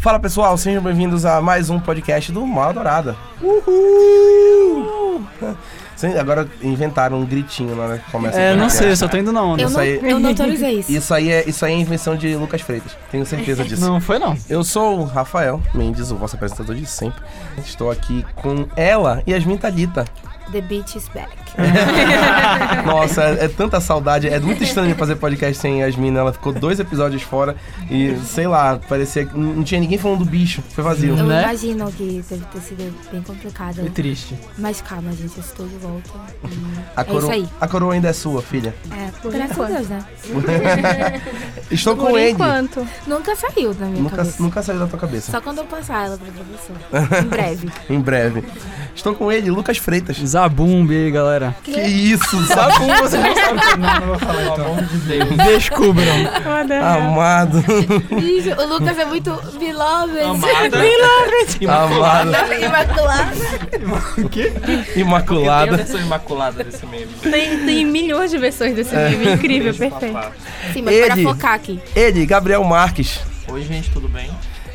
Fala pessoal, sejam bem-vindos a mais um podcast do Mal Dourada. Uhul! Agora inventaram um gritinho na hora que começa É, não podcast. sei, eu só tô indo na onda. Eu Isso não, aí- eu não autorizei isso. Isso aí, é, isso aí é invenção de Lucas Freitas, tenho certeza disso. Não foi não. Eu sou o Rafael Mendes, o vosso apresentador de sempre. Estou aqui com ela, Yasmin Thalita. The beach is back. Nossa, é, é tanta saudade. É muito estranho fazer podcast sem Yasmin. Ela ficou dois episódios fora e, sei lá, parecia que não tinha ninguém falando do bicho. Foi vazio. Eu Né? imagino que deve ter sido bem complicado. Foi triste. Mas calma, gente, eu estou de volta. E A é isso coroa, aí. a coroa ainda é sua, filha. É, graças a Deus, né? Estou com Por ele. enquanto. Nunca saiu da minha Nunca, cabeça. nunca saiu da tua cabeça. Só quando eu passar ela pra professor. em breve. Em breve. Estou com ele, Lucas Freitas. Zabumbi aí, galera. Que isso, sabe? Zabum, você não sabe. Não, não vou falar então. Descubram. Amado. Bicho, o Lucas é muito beloved. Amado. Imaculado. O quê? Tem a Imaculada. versão imaculada desse meme. Tem, tem milhões de versões desse meme. Incrível, perfeito. Sim, mas para Ele. focar aqui. Ele, Gabriel Marques. Oi, gente, tudo bem?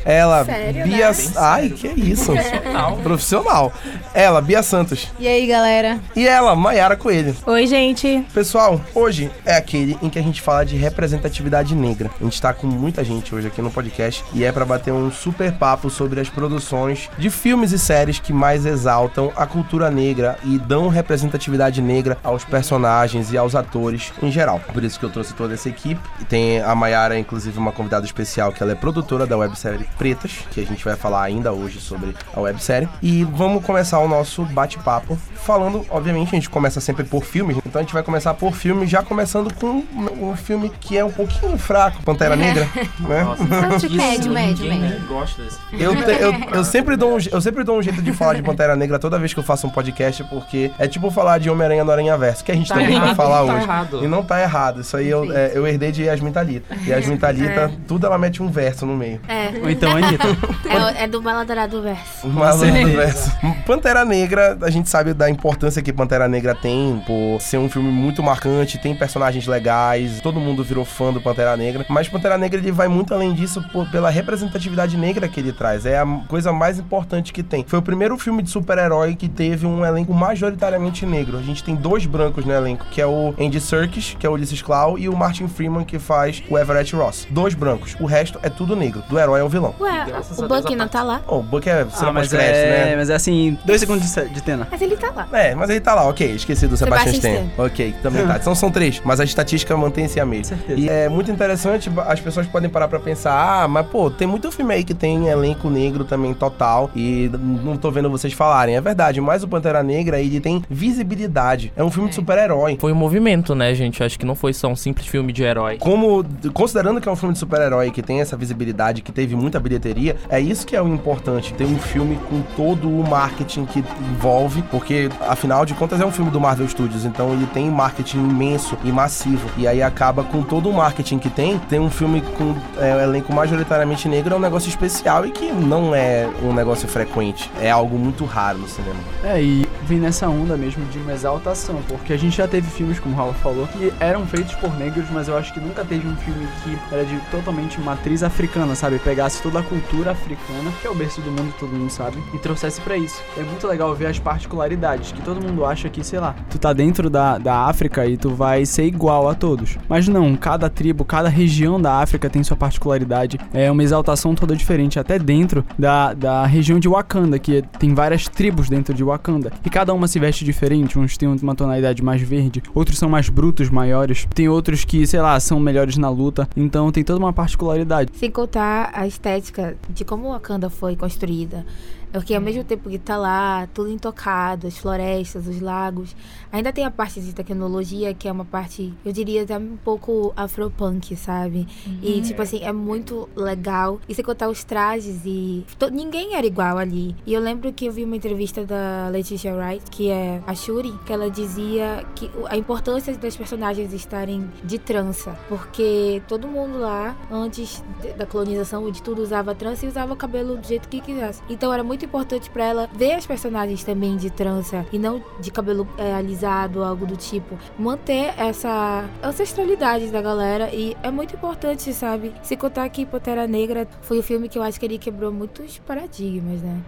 Ela, Sério, Bia. né? Ai, que isso. Profissional. Profissional. Ela, Bia Santos. E aí, galera? E ela, Maiara Coelho. Oi, gente. Pessoal, hoje é aquele em que a gente fala de representatividade negra. A gente tá com muita gente hoje aqui no podcast e é pra bater um super papo sobre as produções de filmes e séries que mais exaltam a cultura negra e dão representatividade negra aos personagens e aos atores em geral. Por isso que eu trouxe toda essa equipe. E tem a Maiara, inclusive, uma convidada especial que ela é produtora da websérie Pretas, que a gente vai falar ainda hoje sobre a websérie. E vamos começar o nosso bate-papo falando, obviamente, a gente começa sempre por filmes, então a gente vai começar por filmes, já começando com um filme que é um pouquinho fraco, Pantera Negra, né? Nossa, isso Médio, médio, ninguém médio. gosta desse filme. Eu, te- eu, eu, sempre dou um, eu sempre dou um jeito de falar de Pantera Negra toda vez que eu faço um podcast, porque é tipo falar de Homem-Aranha no Aranha Verso, que a gente Tá também vai errado, falar tá hoje. errado. E não tá errado. Isso aí eu, é, eu herdei de Yasmin Thalita. Yasmin Thalita, tudo ela mete um verso no meio. É. Ou então, Anitta. É, o- é do Maladrado Verso. Uma Com certeza. do verso. Pantera Negra, a gente sabe da importância que Pantera Negra tem por ser um filme muito marcante, tem personagens legais, todo mundo virou fã do Pantera Negra, mas Pantera Negra ele vai muito além disso por- pela representatividade negra que ele traz. É a coisa mais importante que tem. Foi o primeiro filme de super-herói que teve um elenco majoritariamente negro. A gente tem dois brancos no elenco, que é o Andy Serkis, que é o Ulysses Klaue, e o Martin Freeman, que faz o Everett Ross. Dois brancos. O resto é tudo negro. Do herói ao vilão. Ué, o a não tá lá? Oh, o Buck é Ah, mas pós-crédito, é, né? mas é assim, dois segundos de, tena. Mas ele tá lá. É, mas ele tá lá, ok. Esqueci do Sebastian, Sebastian Stan. Ok, também tá. Então são três, mas a estatística mantém-se a mesma. certeza. E é muito interessante, as pessoas podem parar pra pensar, ah, mas pô, tem muito filme aí que tem elenco negro também total e não tô vendo vocês falarem. É verdade, mas o Pantera Negra, ele tem visibilidade. É um filme de super-herói. Foi um movimento, né, gente? Acho que não foi só um simples filme de herói. Como, considerando que é um filme de super-herói que tem essa visibilidade, que teve muita bilheteria, é isso que é o importante. Ter um filme com todo o marketing que envolve, porque afinal de contas é um filme do Marvel Studios, então ele tem marketing imenso e massivo. E aí acaba com todo o marketing que tem, tem um filme com é, um elenco majoritariamente negro, é um negócio especial e que não é um negócio frequente. É algo muito raro no cinema. É, e vem nessa onda mesmo de uma exaltação, porque a gente já teve filmes, como o Raul falou, que eram feitos por negros, mas eu acho que nunca teve um filme que era de totalmente matriz africana, sabe? Pegasse toda a cultura africana, que é o berço do mundo, todo mundo sabe, e trouxesse pra isso. É muito legal ver as particularidades, que todo mundo acha que, sei lá, tu tá dentro da, da África e tu vai ser igual a todos. Mas não, cada tribo, cada região da África tem sua particularidade. É uma exaltação toda diferente, até dentro da, da região de Wakanda, que tem várias tribos dentro de Wakanda. E cada uma se veste diferente, uns têm uma tonalidade mais verde, outros são mais brutos, maiores. Tem outros que, sei lá, são melhores na luta. Então tem toda uma particularidade. Sem contar a estética de como Wakanda foi construída. Porque ao mesmo tempo que tá lá, tudo intocado, as florestas, os lagos, ainda tem a parte de tecnologia que é uma parte, eu diria até um pouco afropunk, sabe? E tipo assim, é muito legal. E sem contar os trajes e to- ninguém era igual ali. E eu lembro que eu vi uma entrevista da Letitia Wright, que é a Shuri, que ela dizia que a importância das personagens estarem de trança, porque todo mundo lá antes da colonização de tudo usava trança e usava o cabelo do jeito que quisesse. Então era muito importante pra ela ver as personagens também de trança e não de cabelo é, algo do tipo. Manter essa ancestralidade da galera e é muito importante, sabe? Se contar que Pantera Negra foi o filme que eu acho que ele quebrou muitos paradigmas, né?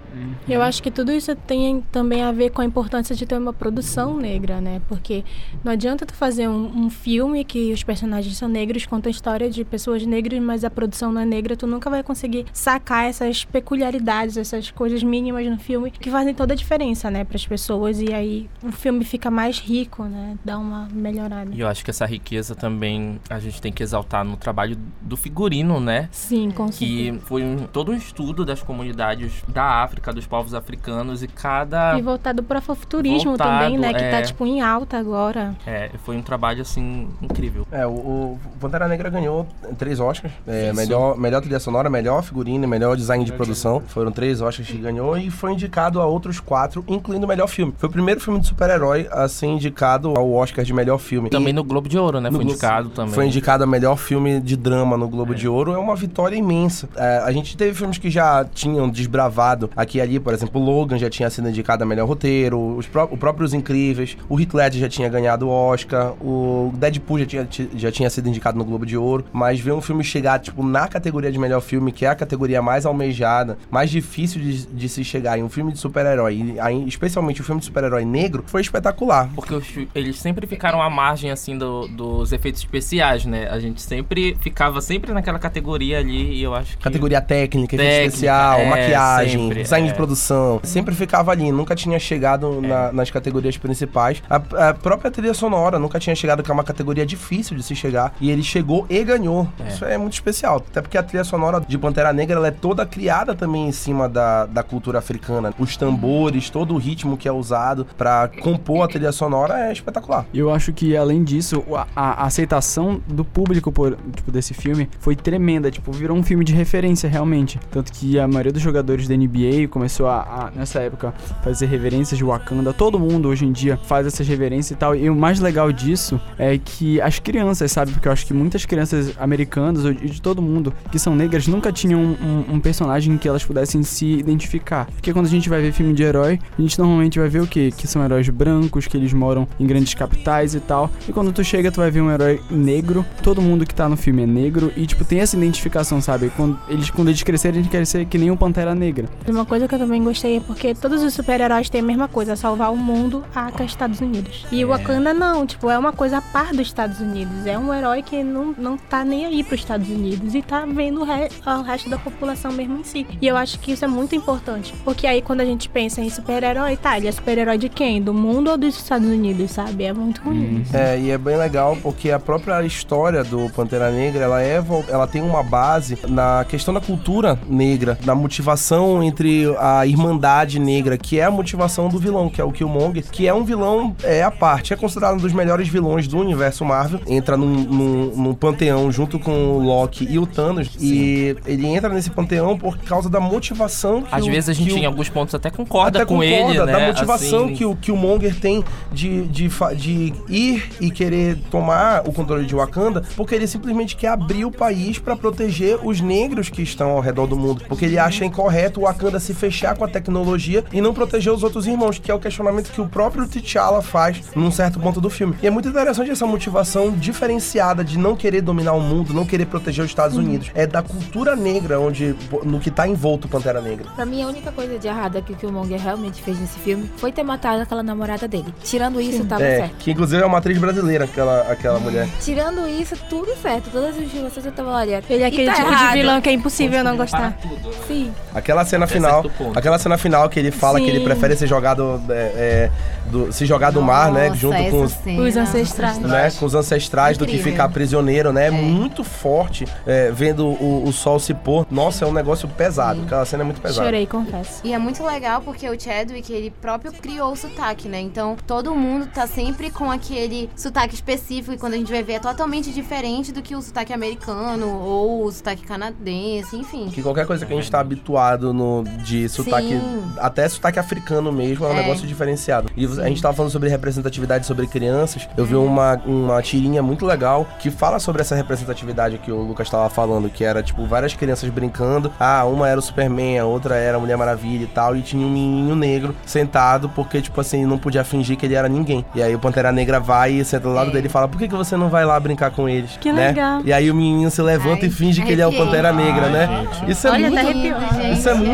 Eu acho que tudo isso tem também a ver com a importância de ter uma produção negra, né? Porque não adianta tu fazer um, um filme que os personagens são negros, conta a história de pessoas negras, mas a produção não é negra, tu nunca vai conseguir sacar essas peculiaridades, essas coisas mínimas no filme que fazem toda a diferença, né, para as pessoas e aí o filme fica mais rico, né? Dá uma melhorada. E eu acho que essa riqueza também a gente tem que exaltar no trabalho do figurino, né? Sim, com certeza. Que foi um, todo um estudo das comunidades da África, dos povos africanos e cada. E voltado para futurismo Voltado, também, né? Que tá é. tipo em alta agora. É, foi um trabalho assim incrível. É, o, o Pantera Negra ganhou três Oscars. É, melhor, melhor trilha sonora, melhor figurino, e melhor design de produção. Foram três Oscars que ganhou e foi indicado a outros quatro, incluindo o melhor filme. Foi o primeiro filme de super-herói a ser indicado ao Oscar de melhor filme. Também E no Globo de Ouro, né? Foi indicado também. Foi indicado a melhor filme de drama no Globo de Ouro. É uma vitória imensa. É, a gente teve filmes que já tinham desbravado aqui e ali, por exemplo, Logan já tinha sido indicado a melhor roteiro, os pró o próprio Os Incríveis, o Heath Ledger já tinha ganhado o Oscar, o Deadpool já tinha, ti- já tinha sido indicado no Globo de Ouro, mas ver um filme chegar, tipo, na categoria de melhor filme, que é a categoria mais almejada, mais difícil de, de se chegar em um filme de super-herói, especialmente o filme de super-herói negro, foi espetacular. Porque os eles sempre ficaram à margem, assim, do- dos efeitos especiais, né? A gente sempre ficava sempre naquela categoria ali e eu acho que... Categoria técnica, efeito Técnica, especial, é, maquiagem, sempre, design é. de produção. Sempre ficava ali, nunca tinha chegado na- nas categorias principais. A, a própria trilha sonora nunca tinha chegado, que é uma categoria difícil de se chegar. E ele chegou e ganhou. É. Isso é muito especial. Até porque a trilha sonora de Pantera Negra ela é toda criada também em cima da, da cultura africana. Os tambores, todo o ritmo que é usado pra compor a trilha sonora é espetacular. E eu acho que, além disso, a, a aceitação do público por, tipo, desse filme foi tremenda. Tipo, virou um filme de referência, realmente. Tanto que a maioria dos jogadores da NBA começou a, a, nessa época, fazer reverências de Wakanda. Todo mundo, hoje em dia, faz essas reverências e tal. E o mais legal disso é que as crianças, sabe? Porque eu acho que muitas crianças americanas ou de todo mundo que são negras nunca tinham um, um personagem que elas pudessem se identificar. Porque quando a gente vai ver filme de herói, a gente normalmente vai ver o quê? Que são heróis brancos, que eles moram em grandes capitais e tal. E quando tu chega, tu vai ver um herói negro. Todo mundo que tá no filme é negro. E, tipo, tem essa identificação, sabe? Quando eles, quando eles crescerem, eles querem ser que nem o Pantera Negra. Uma coisa que eu também gostei é porque todos os super-heróis têm a mesma coisa, salvar o mundo, Aka, Estados Unidos. E o Wakanda não, tipo, é uma coisa a par dos Estados Unidos. É um herói que não, não tá nem aí pros Estados Unidos e tá vendo o, re- o resto da população mesmo em si. E eu acho que isso é muito importante. Porque aí quando a gente pensa em super-herói, tá, ele é super-herói de quem? Do mundo ou dos Estados Unidos, sabe? É muito ruim. É, e é bem legal porque a própria história do Pantera Negra, ela é ela tem uma base na questão da cultura negra, na motivação entre a irmandade negra, que é a motivação do vilão, que é o Killmonger, que é um vilão é a parte, é considerado um dos melhores vilões do universo Marvel, entra num, num, num panteão junto com o Loki e o Thanos, e ele entra nesse panteão por causa da motivação que Às o- vezes a gente que o- em alguns pontos até concorda até com concorda, ele, né? da motivação Assim, que, o, que o Monger tem de, de, de ir e querer tomar o controle de Wakanda, porque ele simplesmente quer abrir o país pra proteger os negros que estão ao redor do mundo. Porque ele acha incorreto o Wakanda se fechar com a tecnologia e não proteger os outros irmãos, que é o questionamento que o próprio T'Challa faz num certo ponto do filme. E é muito interessante essa motivação diferenciada de não querer dominar o mundo, não querer proteger os Estados Unidos. É da cultura negra onde no que tá envolto o Pantera Negra. Pra mim, a única coisa de errada que o Killmonger realmente fez nesse filme foi ter matado aquela namorada dele. Tirando isso, tava É, certo. que inclusive é uma atriz brasileira, aquela, aquela mulher. Tirando isso, tudo certo. Todas as informações eu tava olhando. Ele é aquele tá tipo errado. de vilão que é impossível não gostar. tudo. Sim. Aquela cena Até final, aquela cena final que ele fala que ele Sim. prefere ser jogado, é, é, do, se jogar do mar, né, junto com os. Os ancestrais. né, com os ancestrais do que Incrível. ficar prisioneiro, né? É muito forte, é, vendo o, o sol se pôr. Nossa, é um negócio pesado. Sim. Aquela cena é muito pesada. Chorei, confesso. E é muito legal porque o Chadwick, ele próprio criou o sotaque, né? Então, todo mundo tá sempre com aquele sotaque específico e quando a gente vai ver é totalmente diferente do que o sotaque americano ou o sotaque canadense, enfim. Que qualquer coisa que a gente tá habituado no, de sotaque, Sim. até sotaque africano mesmo, é um É. negócio diferenciado. E a gente tava falando sobre representatividade sobre crianças. Eu vi uma, uma tirinha muito legal que fala sobre essa representatividade que o Lucas tava falando, que era tipo várias crianças brincando. Ah, uma era o Superman, a outra era era Mulher Maravilha e tal, e tinha um menininho negro sentado, porque, tipo assim, não podia fingir que ele era ninguém. E aí o Pantera Negra vai e senta do lado É. dele e fala, por que, que você não vai lá brincar com eles? Que né? legal. E aí o menininho se levanta Ai, e finge que ele é o. Pantera Negra, Ai, né? gente. Isso é Olha, muito... tá Lindo, arrepiando. gente. Isso é muito-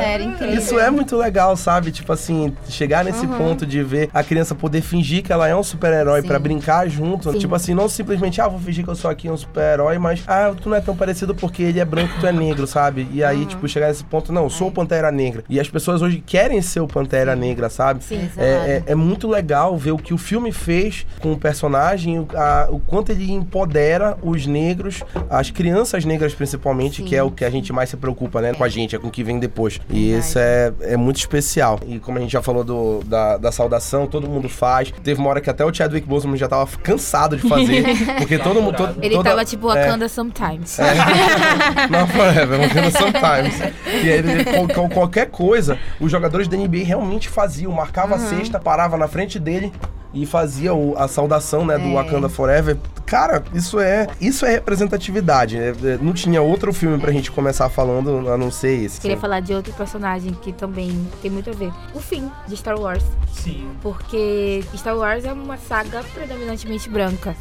É incrível. Isso é muito legal, sabe? Tipo assim, chegar nesse ponto de ver a criança poder fingir que ela é um super-herói pra brincar junto. Sim. Tipo assim, não simplesmente, ah, vou fingir que eu sou aqui um super-herói, mas, ah, tu não é tão parecido porque ele é branco e tu é negro, sabe? E aí, tipo, chegar nesse ponto, não, eu sou o Pantera Negra. E as pessoas hoje querem ser o Pantera Negra, sabe? Sim. É, é- é muito legal ver o que o filme fez com o personagem, o, a- o quanto ele empodera os negros, as crianças negras principalmente, Sim. que é o que a gente mais se preocupa, né? Com a gente, é com o que vem depois. E Verdade. isso é, é muito especial. E como a gente já falou do, da, da saudação, todo mundo faz. Teve uma hora que até o Chadwick Boseman já tava cansado de fazer, porque todo mundo... todo- Ele toda- tava tipo é. Wakanda sometimes. É. Não forever, Wakanda sometimes. E aí, ele, qual- qualquer coisa, os jogadores da NBA realmente faziam. Marcava a cesta, parava na frente dele e fazia o- a saudação, né, do É. Wakanda Forever. Cara, isso é, isso é representatividade. É, é, não tinha outro filme pra gente começar falando a não ser esse. Queria falar de outro personagem que também tem muito a ver. O fim de Star Wars. Sim. Porque Star Wars é uma saga predominantemente branca.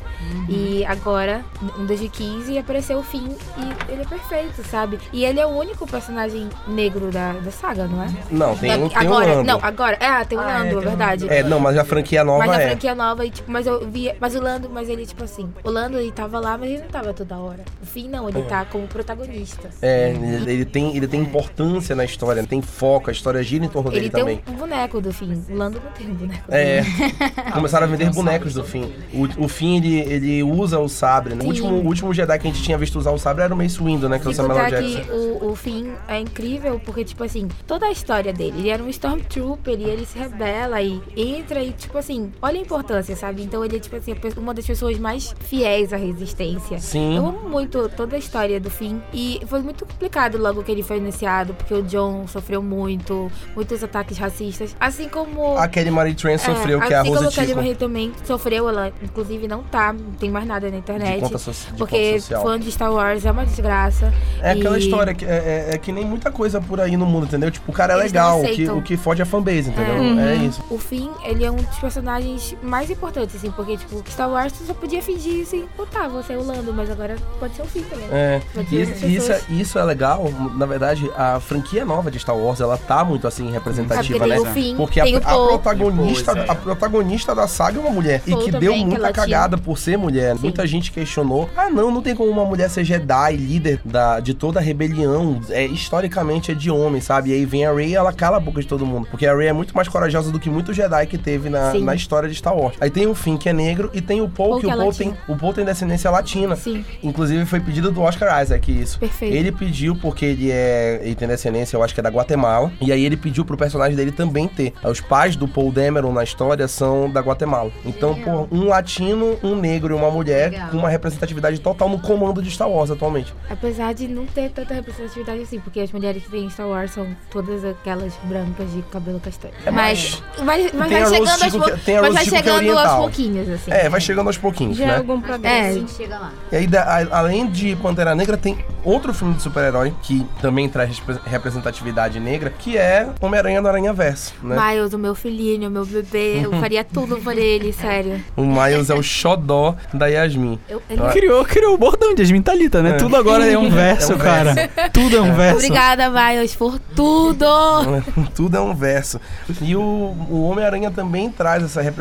E agora, em 2015, apareceu o fim e ele é perfeito, sabe? E ele é o único personagem negro da, da saga, não é? Não, tem, um- tem agora, Lando. não, agora. É, tem o Ah, é, Lando, é verdade. Lando. É, não, mas a franquia nova Mas é. franquia nova, e, tipo, mas eu via. Mas o Lando, mas ele, tipo assim, o Lando ele tava lá, mas ele não tava toda hora. O fim não, ele tá como protagonista. É, ele, ele tem, ele tem importância na história, tem foco, a história gira em torno Ele dele tem também. um, um boneco do fim. O Lando não tem um boneco. É, começaram a vender bonecos do fim. O, o fim, ele, ele usa o sabre. né? O último, o último Jedi que a gente tinha visto usar o sabre era o Mace Windu, né? Que é o Samuel Jackson. que o, o Finn é incrível, porque, tipo assim, toda a história dele, ele era um Stormtrooper e ele se rebela e entra e, tipo assim, olha a importância, sabe? Então ele é, tipo assim, uma das pessoas mais fiéis à resistência. Sim. Eu amo muito toda a história do Finn e foi muito complicado logo que ele foi iniciado, porque o John sofreu muito, muitos ataques racistas, assim como... A Kelly Marie Tran sofreu, que é a assim Rose como a Kelly. Marie também sofreu, ela inclusive não tá, não tem mais nada na De internet. conta, so de Porque fã de Star Wars é uma desgraça. É aquela E- história que é, é- é que nem muita coisa por aí no mundo, entendeu? Tipo, o cara é Eles legal, o que, o que fode é fanbase, entendeu? É, isso. O Finn, ele é um dos personagens mais importantes, assim, porque, tipo, Star Wars tu só podia fingir assim, pô, tá, você é o Lando, mas agora pode ser o Finn também. É, Pode e, ser outras e isso, é, isso é legal. Na verdade, a franquia nova de Star Wars, ela tá muito assim representativa, porque né? Porque a, protagonista, é. a protagonista da saga é uma mulher. Paul e que também, deu que é muita latina. cagada por ser mulher. Sim. Muita gente questionou. Ah, não, não tem como uma mulher ser Jedi, líder da, de toda a rebelião. É, historicamente é de homem, sabe? E aí vem a Rey e ela cala a boca de todo mundo. Porque a Rey é muito mais corajosa do que muito Jedi que teve na, Sim. na história de Star Wars. Aí tem o Finn, que é negro, e tem o Paul, Paul que, que o é Paul tem. O Paul tem descendência latina. Sim, Inclusive foi pedido do Oscar Isaac isso. Perfeito. Ele pediu porque ele é. Ele tem descendência, eu acho que é da Guatemala. E aí ele pediu pro personagem dele também ter. Os pais do Paul Dameron na história são da Guatemala. Então, Legal. pô, um latino, um negro e uma mulher Legal. com uma representatividade total no comando de Star Wars atualmente. apesar de não ter tanta representatividade assim, porque as mulheres que vêm em Star Wars são todas aquelas brancas de cabelo castanho. É, mas, mas, mas a vai chegando aos Tico que- pou- tem a mas Rose vai que é chegando aos pouquinhos, assim. É, vai chegando aos pouquinhos, Já é né? algum A progresso. gente chega lá. E aí, da- a- além de Pantera Negra, tem outro filme de super-herói que também traz repre- representatividade negra, que é Homem-Aranha do Aranha Verso, né? Miles, o meu filhinho, o meu bebê, eu faria tudo por ele, sério. O Miles é o xodó da Yasmin. Eu, ele- Ah. Criou, criou o bordão de Yasmin Thalita, né? É. Tudo agora é um verso, É um cara. Tudo é um verso. Obrigada, Miles, por tudo! Tudo é um verso. E o, o Homem-Aranha também traz essa representatividade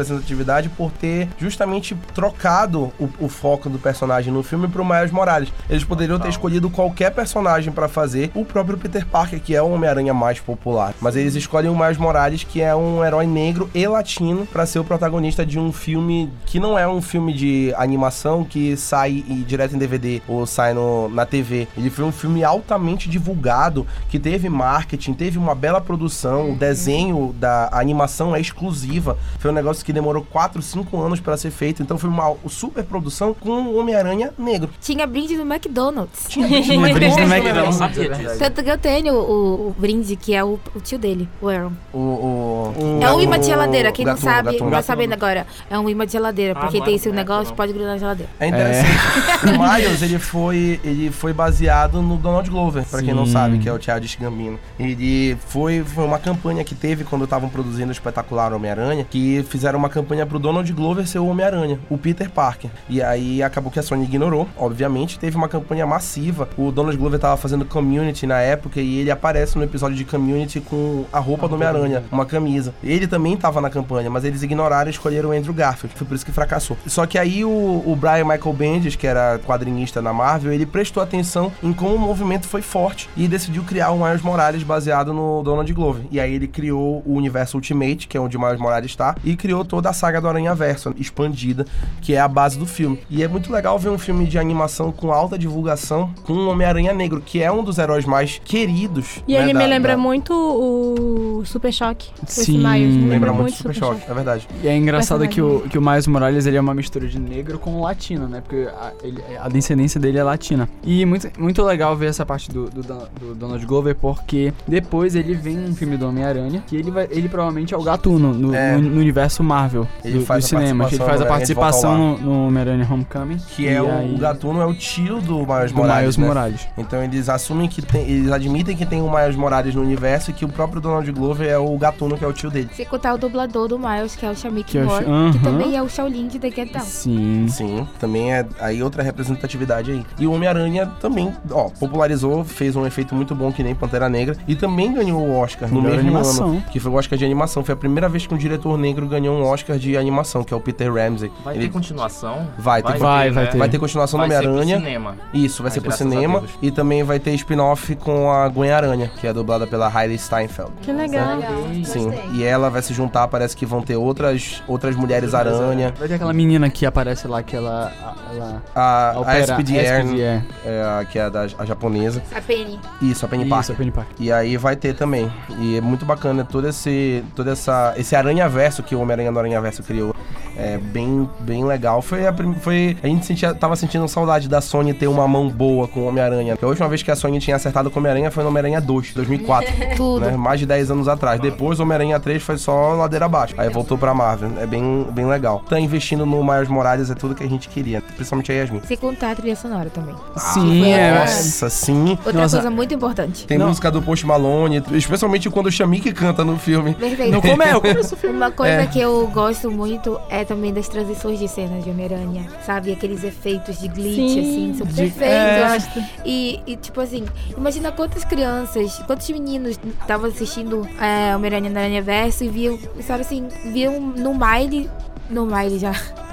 por ter justamente trocado o, o foco do personagem no filme pro Miles Morales. Eles poderiam ter escolhido qualquer personagem pra fazer, o próprio Peter Parker, que é o Homem-Aranha mais popular. Mas eles escolhem o Miles Morales, que é um herói negro e latino, pra ser o protagonista de um filme que não é um filme de animação que sai e- direto em DVD ou sai no, na TV. Ele foi um filme altamente divulgado, que teve marketing, teve uma bela produção, o desenho da animação é exclusiva. Foi um negócio que demorou 4, 5 anos pra ser feito. Então foi uma super produção com o Homem-Aranha negro. Tinha brinde no McDonald's. Tinha brinde no? McDonald's. É. Tanto que eu tenho o, o brinde, que é o, o tio dele, o Aaron. O, o, É um imã de geladeira. Quem o não gatuno, sabe, gatuno. tá sabendo agora. É um imã de geladeira. Ah, Porque tem é esse negócio, não. pode grudar na geladeira. É interessante. O Miles, ele foi, ele foi baseado no Donald Glover, pra quem não sabe, que é o Childish Gambino. Ele foi, foi uma campanha que teve quando estavam produzindo o espetacular Homem-Aranha, que fizeram uma campanha pro Donald Glover ser o Homem-Aranha, o Peter Parker. E aí acabou que a Sony ignorou, obviamente. Teve uma campanha massiva. O Donald Glover tava fazendo Community na época e ele aparece no episódio de Community com a roupa do Homem-Aranha, uma camisa. Ele também tava na campanha, mas eles ignoraram e escolheram o Andrew Garfield. Foi por isso que fracassou. Só que aí o, o Brian Michael Bendis, que era quadrinista na Marvel, ele prestou atenção em como o movimento foi forte e decidiu criar o Miles Morales baseado no Donald Glover. E aí ele criou o universo Ultimate, que é onde o Miles Morales está, e criou toda a saga do Aranha Verso expandida, que é a base do filme. E é muito legal ver um filme de animação com alta divulgação com o Homem-Aranha Negro, que é um dos heróis mais queridos. E né, ele da- me lembra da- muito o Super Choque. Esse Sim, Miles. Me Lembra muito Super Choque, é verdade. E é engraçado que o, que o Miles Morales ele é uma mistura de negro com latino, né? Porque a, ele- a descendência dele é latina. E muito, muito legal ver essa parte do, do, do Donald Glover, porque depois ele vem um filme do Homem-Aranha, que ele, vai, ele provavelmente é o gatuno no, É. no- no universo Marvel Ele do, faz dos a cinemas. Ele participação faz a participação no, no Homem-Aranha Homecoming. Que é o, aí- o Gatuno é o tio do Miles do Morales, Miles né? Morales. Então eles assumem que tem, eles admitem que tem o Miles Morales no universo e que o próprio Donald Glover é o Gatuno, que é o tio dele. Sem contar o dublador do Miles, que é o Shamik Que é o que também é o Shaolin de The Get Down. Sim. Sim, também é aí outra representatividade aí. E o Homem-Aranha também, ó, popularizou, fez um efeito muito bom que nem Pantera Negra e também ganhou o Oscar no mesmo animação. ano, que foi o Oscar de animação. Foi a primeira vez que um diretor negro ganhou um Oscar de animação, que é o Peter Ramsey. Vai Ele- ter continuação? Vai ter- Vai, vai né? ter. Vai ter continuação do Vai Homem-Aranha. cinema. Isso, vai Ai, ser pro cinema. E também vai ter spin-off com a Gwen-Aranha, que é dublada pela Hailey Steinfeld. Que legal. Legal, Sim, gostei. e ela vai se juntar, parece que vão ter outras, outras mulheres aranha. Vai ter aquela menina que aparece lá, que ela. ela A, a opera- SPDR, SPDR. é a, que é a, da, a japonesa. A Penny. Isso, a Penny Isso, Parker. a Penny Parker. E aí vai ter também. E é muito bacana todo esse, todo essa, esse aranha-verso que o Homem-Aranha do Aranha-Verso criou. É bem, bem legal. Foi a, foi, a gente sentia, tava sentindo saudade da Sony ter uma mão boa com o Homem-Aranha. Porque a última vez que a Sony tinha acertado com o Homem-Aranha foi no Homem-Aranha 2, 2004. Tudo. né? Mais de 10 anos atrás. Depois o Homem-Aranha 3 foi só ladeira abaixo. Aí voltou pra Marvel. É bem, bem legal. Tá investindo no Miles Morales é tudo que a gente queria. Principalmente a Yasmin. Sem contar a trilha sonora também. Sim, foi é. Nossa, sim. Outra Nossa. coisa muito importante. Tem Não. música do Post Malone, especialmente quando o Shamik canta no filme. Perfeito. Não come, eu começo o filme. Uma coisa É. que eu gosto muito é também das transições de cenas de Homem-Aranha, sabe? Aqueles efeitos de glitch, Sim. assim, são De- perfeitos. é. E, e, tipo assim, imagina quantas crianças, quantos meninos estavam assistindo é, Homem-Aranha no Aranha Verso e viam, sabe assim, viam no Miley, no Miley já,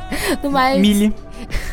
no Miles, Millie.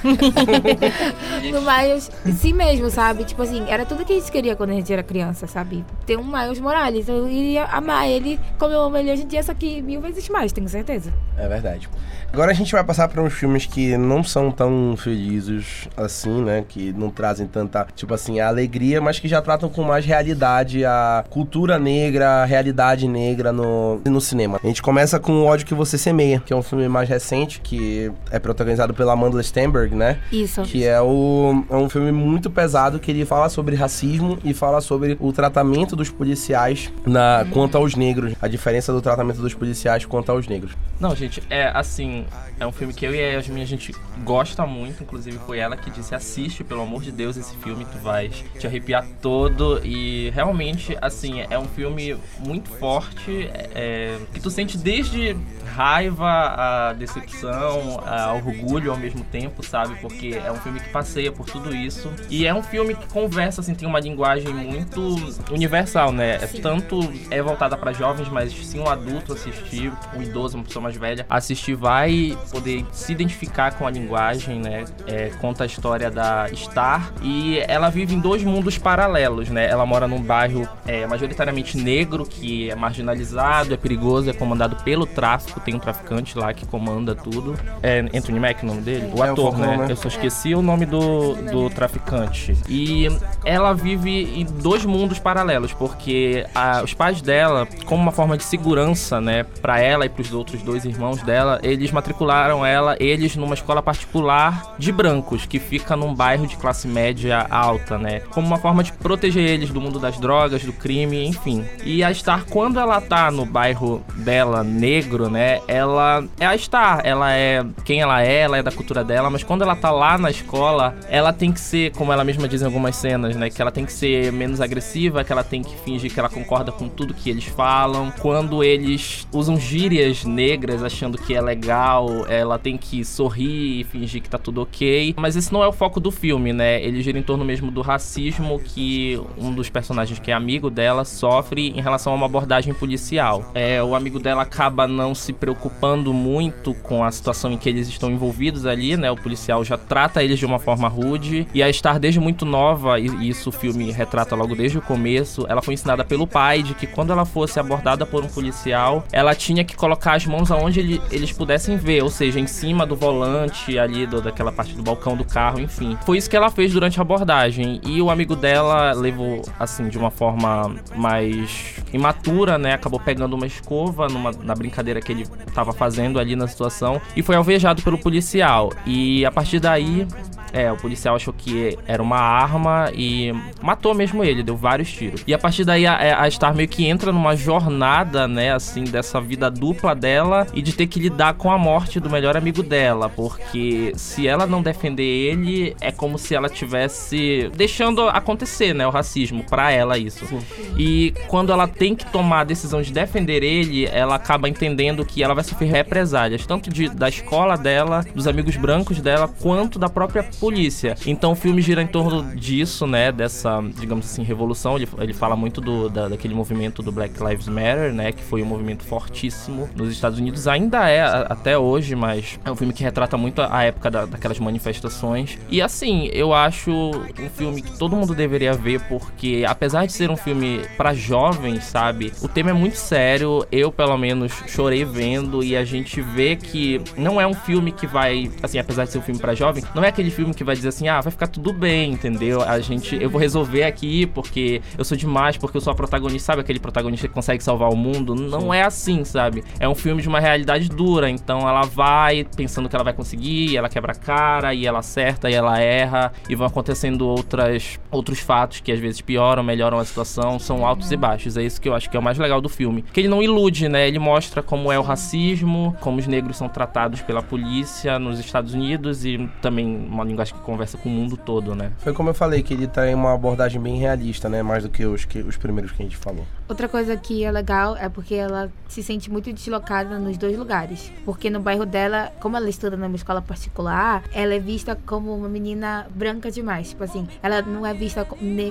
no Miles, si mesmo, sabe? Tipo assim, era tudo que a gente queria quando a gente era criança, sabe? Ter um Miles Morales, eu iria amar ele como eu amo ele hoje em dia, só que mil vezes mais, tenho certeza. É verdade. Agora a gente vai passar para uns filmes que não são tão felizes assim, né? Que não trazem tanta, tipo assim, a alegria, mas que já tratam com mais realidade a cultura negra, a realidade negra no, no cinema. A gente começa com O Ódio Que Você Semeia, que é um filme mais recente, que é protagonizado pela Amanda Stenberg, né? Isso. Que é, o, é um filme muito pesado que ele fala sobre racismo e fala sobre o tratamento dos policiais na, quanto aos negros. A diferença do tratamento dos policiais quanto aos negros. Não, gente, é assim, é um filme que eu e a Yasmin a gente gosta muito, inclusive foi ela que disse assiste, pelo amor de Deus, esse filme, tu vais te arrepiar todo e realmente, assim, é um filme muito forte, é, que tu sente desde raiva, a decepção, a orgulho ao mesmo tempo, sabe? Porque é um filme que passeia por tudo isso e é um filme que conversa, assim, tem uma linguagem muito universal, né? É tanto é voltada para jovens, mas se um adulto assistir, um idoso, uma pessoa mais velha, assistir vai poder se identificar com a linguagem, né? É, conta a história da Star e ela vive em dois mundos paralelos, né? Ela mora num bairro é, majoritariamente negro, que é marginalizado, é perigoso, é comandado pelo tráfico, tem um traficante lá que comanda tudo. É Anthony Mack o nome dele? O É, o ator, né? né? Eu só esqueci o nome do, do traficante. E ela vive em dois mundos paralelos, porque a- os pais dela, como uma forma de segurança, né, para ela e para os outros dois irmãos irmãos dela, eles matricularam ela, eles numa escola particular de brancos, que fica num bairro de classe média alta, né? Como uma forma de proteger eles do mundo das drogas, do crime, enfim. E a Star, quando ela tá no bairro dela, negro, né? Ela é a Star, ela é quem ela é, ela é da cultura dela, mas quando ela tá lá na escola, ela tem que ser, como ela mesma diz em algumas cenas, né? Que ela tem que ser menos agressiva, que ela tem que fingir que ela concorda com tudo que eles falam. Quando eles usam gírias negras achando que é legal, ela tem que sorrir e fingir que tá tudo ok. Mas esse não é o foco do filme, né? Ele gira em torno mesmo do racismo que um dos personagens que é amigo dela sofre em relação a uma abordagem policial. É, o amigo dela acaba não se preocupando muito com a situação em que eles estão envolvidos ali, né? O policial já trata eles de uma forma rude e a Star desde muito nova, e isso o filme retrata logo desde o começo, ela foi ensinada pelo pai de que quando ela fosse abordada por um policial, ela tinha que colocar as mãos aonde ele, eles pudessem ver, ou seja, em cima do volante ali do, daquela parte do balcão do carro, enfim. Foi isso que ela fez durante a abordagem e o amigo dela levou assim de uma forma mais imatura, né? Acabou pegando uma escova numa, na brincadeira que ele estava fazendo ali na situação e foi alvejado pelo policial. E a partir daí é, o policial achou que era uma arma e matou mesmo ele, deu vários tiros. E a partir daí a, a Star meio que entra numa jornada, né, assim, dessa vida dupla dela e de ter que lidar com a morte do melhor amigo dela, porque se ela não defender ele, é como se ela tivesse deixando acontecer, né, o racismo para ela isso. Sim. E quando ela tem que tomar a decisão de defender ele, ela acaba entendendo que ela vai sofrer represálias, tanto de, da escola dela, dos amigos brancos dela, quanto da própria polícia. Então o filme gira em torno disso, né? Dessa, digamos assim, revolução. Ele, ele fala muito do, da, daquele movimento do Black Lives Matter, né? Que foi um movimento fortíssimo nos Estados Unidos. Ainda é a, até hoje, mas é um filme que retrata muito a, época da, daquelas manifestações. E assim, eu acho um filme que todo mundo deveria ver, porque apesar de ser um filme para jovens, sabe? O tema é muito sério. Eu, pelo menos, chorei vendo e a gente vê que não é um filme que vai, assim, apesar de ser um filme para jovem, não é aquele filme que vai dizer assim, ah, vai ficar tudo bem, entendeu? A gente, eu vou resolver aqui porque eu sou demais, porque eu sou a protagonista, sabe aquele protagonista que consegue salvar o mundo? Não Sim. é assim, sabe? É um filme de uma realidade dura, então ela vai pensando que ela vai conseguir, ela quebra a cara, e ela acerta, e ela erra, e vão acontecendo outras, outros fatos que às vezes pioram, melhoram a situação, são altos e baixos. É isso que eu acho que é o mais legal do filme. Que ele não ilude, né? Ele mostra como é o racismo, como os negros são tratados pela polícia nos Estados Unidos e também uma linguagem acho que conversa com o mundo todo, né? Foi como eu falei, que ele tem uma abordagem bem realista, né? Mais do que os, que, os primeiros que a gente falou. Outra coisa que é legal é porque ela se sente muito deslocada nos dois lugares. Porque no bairro dela, como ela estuda numa escola particular, ela é vista como uma menina branca demais. Tipo assim, ela não é vista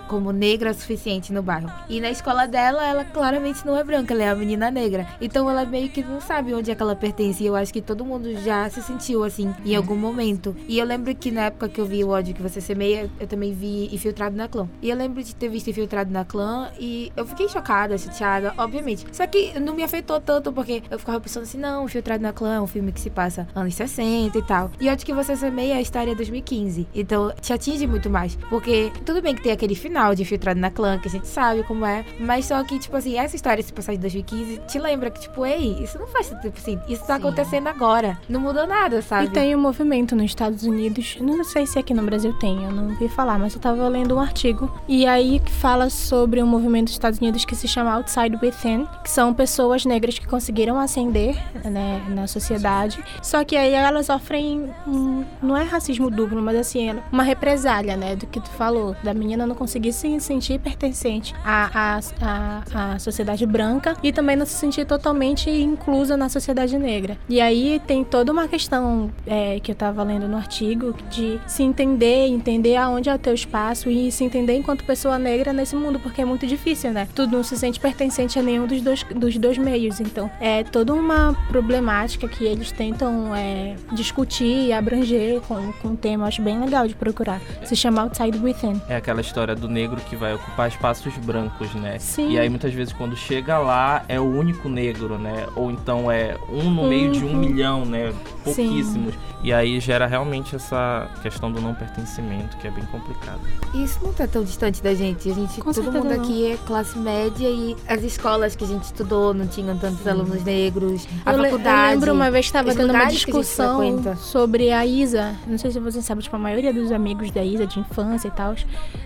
como negra o suficiente no bairro. E na escola dela, ela claramente não é branca, ela é a menina negra. Então ela meio que não sabe onde é que ela pertence. E eu acho que todo mundo já se sentiu assim em algum momento. E eu lembro que na época que eu vi o ódio que você semeia, eu também vi Infiltrado na Clã. E eu lembro de ter visto Infiltrado na Clã e eu fiquei chocada, chateada, obviamente. Só que não me afetou tanto porque eu ficava pensando assim, não, Infiltrado na Clã é um filme que se passa anos 60 e tal. E ódio que você semeia a história é 2015. Então te atinge muito mais. Porque tudo bem que tem aquele final de Infiltrado na Clã, que a gente sabe como é, mas só que, tipo assim, essa história se passar de 2015 te lembra que, tipo, ei, isso não faz tipo assim, isso tá Sim. acontecendo agora. Não mudou nada, sabe? E tem um movimento nos Estados Unidos, não sei se aqui no Brasil tem, eu não ouvi falar, mas eu tava lendo um artigo e aí que fala sobre um movimento dos Estados Unidos que se chama Outside Within, que são pessoas negras que conseguiram ascender né, na sociedade, só que aí elas sofrem, um, não é racismo duplo, mas assim, uma represália, né, do que tu falou, da menina não conseguir se sentir pertencente à, à, à, à sociedade branca e também não se sentir totalmente inclusa na sociedade negra. E aí tem toda uma questão é, que eu tava lendo no artigo de se entender, entender aonde é o teu espaço e se entender enquanto pessoa negra nesse mundo, porque é muito difícil, né? Tu não se sente pertencente a nenhum dos dois, dos dois meios. Então, é toda uma problemática que eles tentam é, discutir e abranger com, com um tema, acho bem legal de procurar. Se chama Outside Within. É aquela história do negro que vai ocupar espaços brancos, né? Sim. E aí muitas vezes quando chega lá é o único negro, né? Ou então é um no meio uhum. de um uhum. milhão, né? Pouquíssimos. Sim. E aí gera realmente essa questão do não pertencimento, que é bem complicado. Isso não tá tão distante da gente. A gente, Com todo mundo não. aqui é classe média e as escolas que a gente estudou não tinham tantos alunos negros. A eu, faculdade. eu lembro uma vez estava tendo uma gente discussão sobre a Isa. Não sei se você sabe, tipo, a maioria dos amigos da Isa de infância e tal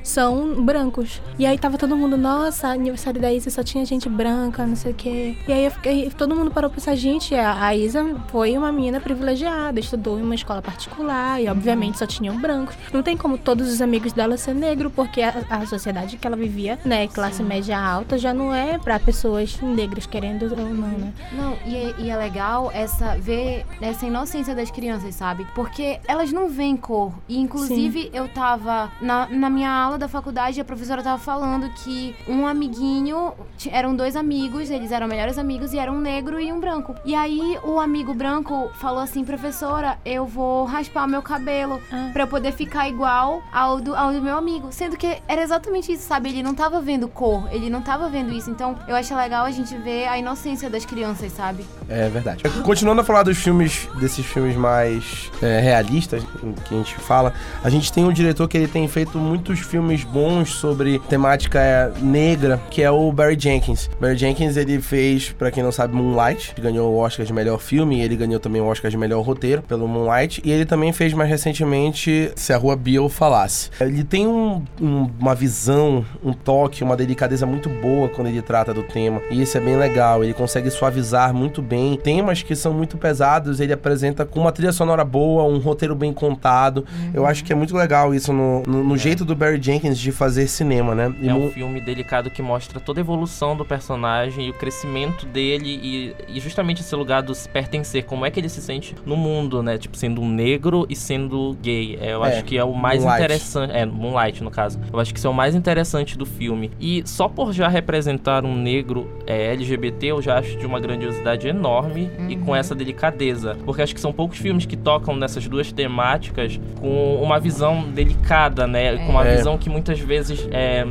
são brancos. E aí tava todo mundo, nossa, aniversário da Isa só tinha gente branca, não sei o quê. E aí eu fiquei, todo mundo parou pra pensar, gente, a, a Isa foi uma menina privilegiada, estudou em uma escola particular e obviamente só tinham brancos. Não tem como todos os amigos dela ser negro, porque a, a sociedade que ela vivia, né, classe média alta, já não é pra pessoas negras, querendo ou não, né? Não, e é, e é legal essa ver essa inocência das crianças, sabe? Porque elas não veem cor. E inclusive eu tava na, na minha aula da faculdade, a professora tava falando que um amiguinho, eram dois amigos, eles eram melhores amigos e eram um negro e um branco. E aí o amigo branco falou assim, professora, eu vou raspar meu cabelo Ah. pra eu poder ficar igual ao do, ao do meu amigo. Sendo que era exatamente isso, sabe? Ele não tava vendo cor, ele não tava vendo isso. Então eu acho legal a gente ver a inocência das crianças, sabe? É verdade. Continuando a falar dos filmes, desses filmes mais é, realistas que a gente fala, a gente tem um diretor que ele tem feito muitos filmes bons sobre temática é, negra, que é o Barry Jenkins. Barry Jenkins, ele fez, pra quem não sabe, Moonlight, que ganhou o Oscar de melhor filme, e ele ganhou também o Oscar de melhor roteiro pelo Moonlight, e ele também fez mais recentemente Se a Rua Bill Falasse. Ele tem um- um- uma visão, um toque, uma delicadeza muito boa quando ele trata do tema, e isso é bem legal, ele consegue suavizar muito bem temas que são muito pesados, ele apresenta com uma trilha sonora boa, um roteiro bem contado. Eu acho que é muito legal isso no, no- no jeito do Barry Jenkins de fazer cinema, né? E É no- um filme delicado que mostra toda a evolução do personagem e o crescimento dele e, e justamente esse lugar do se pertencer, como é que ele se sente no mundo, né? Tipo, sendo um negro e sendo gay. É, eu É, acho que é o mais Moonlight. interessante. É, Moonlight, no caso. Eu acho que isso é o mais interessante do filme. E só por já representar um negro é, LGBT, eu já acho de uma grandiosidade enorme e com essa delicadeza. Porque acho que são poucos filmes que tocam nessas duas temáticas com uma visão delicada, né? Com uma É. visão que muitas vezes é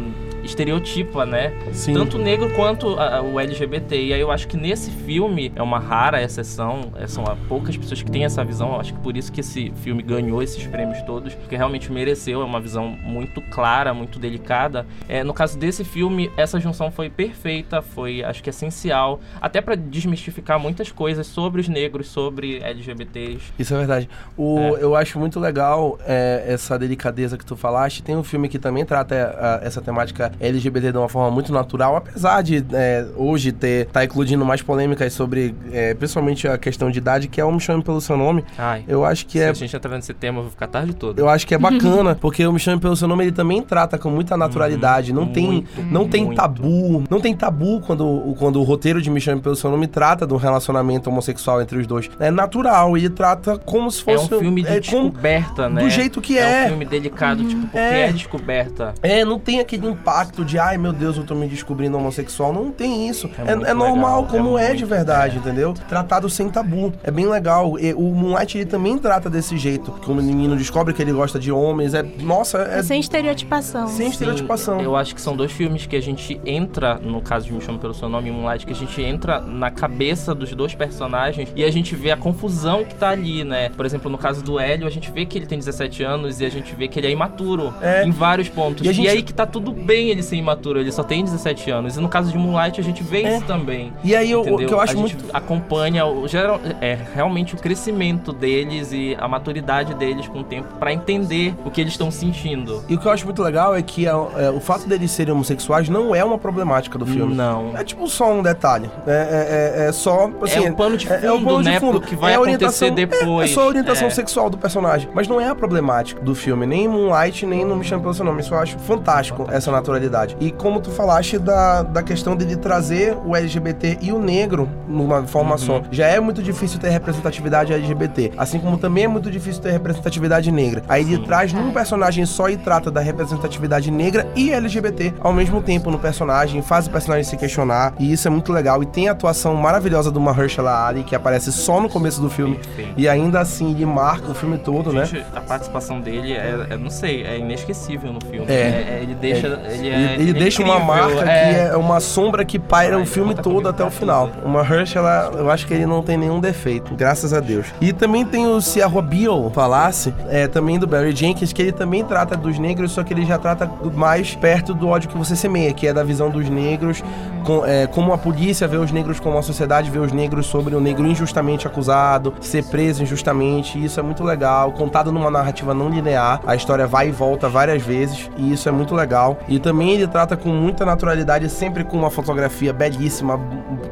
estereotipa, né? Sim. Tanto o negro quanto a- o LGBT. E aí eu acho que nesse filme é uma rara exceção, é, são poucas pessoas que têm essa visão. Eu acho que por isso que esse filme ganhou esses prêmios todos, porque realmente mereceu, é uma visão muito clara, muito delicada. É, no caso desse filme, essa junção foi perfeita, foi acho que essencial, até pra desmistificar muitas coisas sobre os negros, sobre LGBTs. Isso é verdade. O, É. Eu acho muito legal é, essa delicadeza que tu falaste. Tem um filme que também trata é, essa temática LGBT de uma forma muito natural, apesar de é, hoje ter tá incluindo mais polêmicas sobre, é, principalmente a questão de idade, que é o Me Chame Pelo Seu Nome. Ai, Eu acho que se é a gente entrar nesse tema, eu vou ficar tarde toda. eu acho que é bacana, porque o Me Chame Pelo Seu Nome ele também trata com muita naturalidade. não tem, muito, não tem muito. tabu. Não tem tabu quando, o- quando o roteiro de Me Chame Pelo Seu Nome trata do relacionamento homossexual entre os dois. É natural, ele trata como se É fosse. um filme de é como- descoberta, né? do jeito que É é. um filme delicado, tipo, porque É. é. descoberta. É, não tem aquele impacto de, ai meu Deus, eu tô me descobrindo homossexual. Não tem isso. É É, é normal, legal, como é é, de verdade, é. entendeu? Tratado sem tabu. É bem legal. E o Moonlight ele também trata desse jeito. Que o menino descobre que ele gosta de homens. É, nossa, é, É sem estereotipação. sem estereotipação. Eu acho que são dois filmes que a gente entra, no caso de Me Chama Pelo Seu Nome e Moonlight, que a gente entra na cabeça dos dois personagens e a gente vê a confusão que tá ali, né? Por exemplo, no caso do Hélio, a gente vê que ele tem 17 anos e a gente vê que ele é imaturo É. em vários pontos. E E, gente- aí que tá tudo bem ele ser imaturo, ele só tem 17 anos. E no caso de Moonlight, a gente vê É. isso também. E aí, o- o que eu acho a muito. gente acompanha o, geral, é, realmente o crescimento deles e a maturidade deles com o tempo pra entender o que eles estão sentindo. E o que eu acho muito legal é que é, é, o fato deles serem homossexuais não é uma problemática do filme. Não. É tipo só um detalhe. É, é- é- é só. Assim, é um pano de fundo, é, é um pano de né? fundo. pro que vai É a acontecer depois. É, é só a orientação É. sexual do personagem. Mas não é a problemática do filme, nem em Moonlight, nem no Me Chame Pelo Seu Nome. Isso eu acho fantástico, essa naturalidade. E como tu falaste da, da questão dele trazer o LGBT e o negro numa forma Uhum. só. Já é muito difícil ter representatividade LGBT. Assim como também é muito difícil ter representatividade negra. Aí ele traz num personagem só e trata da representatividade negra e LGBT ao mesmo tempo no personagem, faz o personagem se questionar. E isso é muito legal. E tem a atuação maravilhosa do Mahershala Ali, que aparece só no começo do filme. Perfeito. E ainda assim ele marca o filme todo, né? Gente, a participação dele é, é, não sei, é inesquecível no filme. É. ele deixa, ele Ele, é ele deixa uma incrível, marca é. que é uma sombra que paira Ai, o filme todo até o pra final. Uma Hersh, ela, eu acho que ele não tem nenhum defeito, graças a Deus. E também tem o Ciarro Beale, falasse, é, também do Barry Jenkins, que ele também trata dos negros, só que ele já trata mais perto do ódio que você semeia, que é da visão dos negros, com- é, como a polícia vê os negros, como a sociedade vê os negros sobre o negro injustamente acusado, ser preso injustamente. Isso é muito legal, contado numa narrativa não linear. A história vai e volta várias vezes, e isso é muito legal. E também ele trata com muita naturalidade, sempre com uma fotografia belíssima,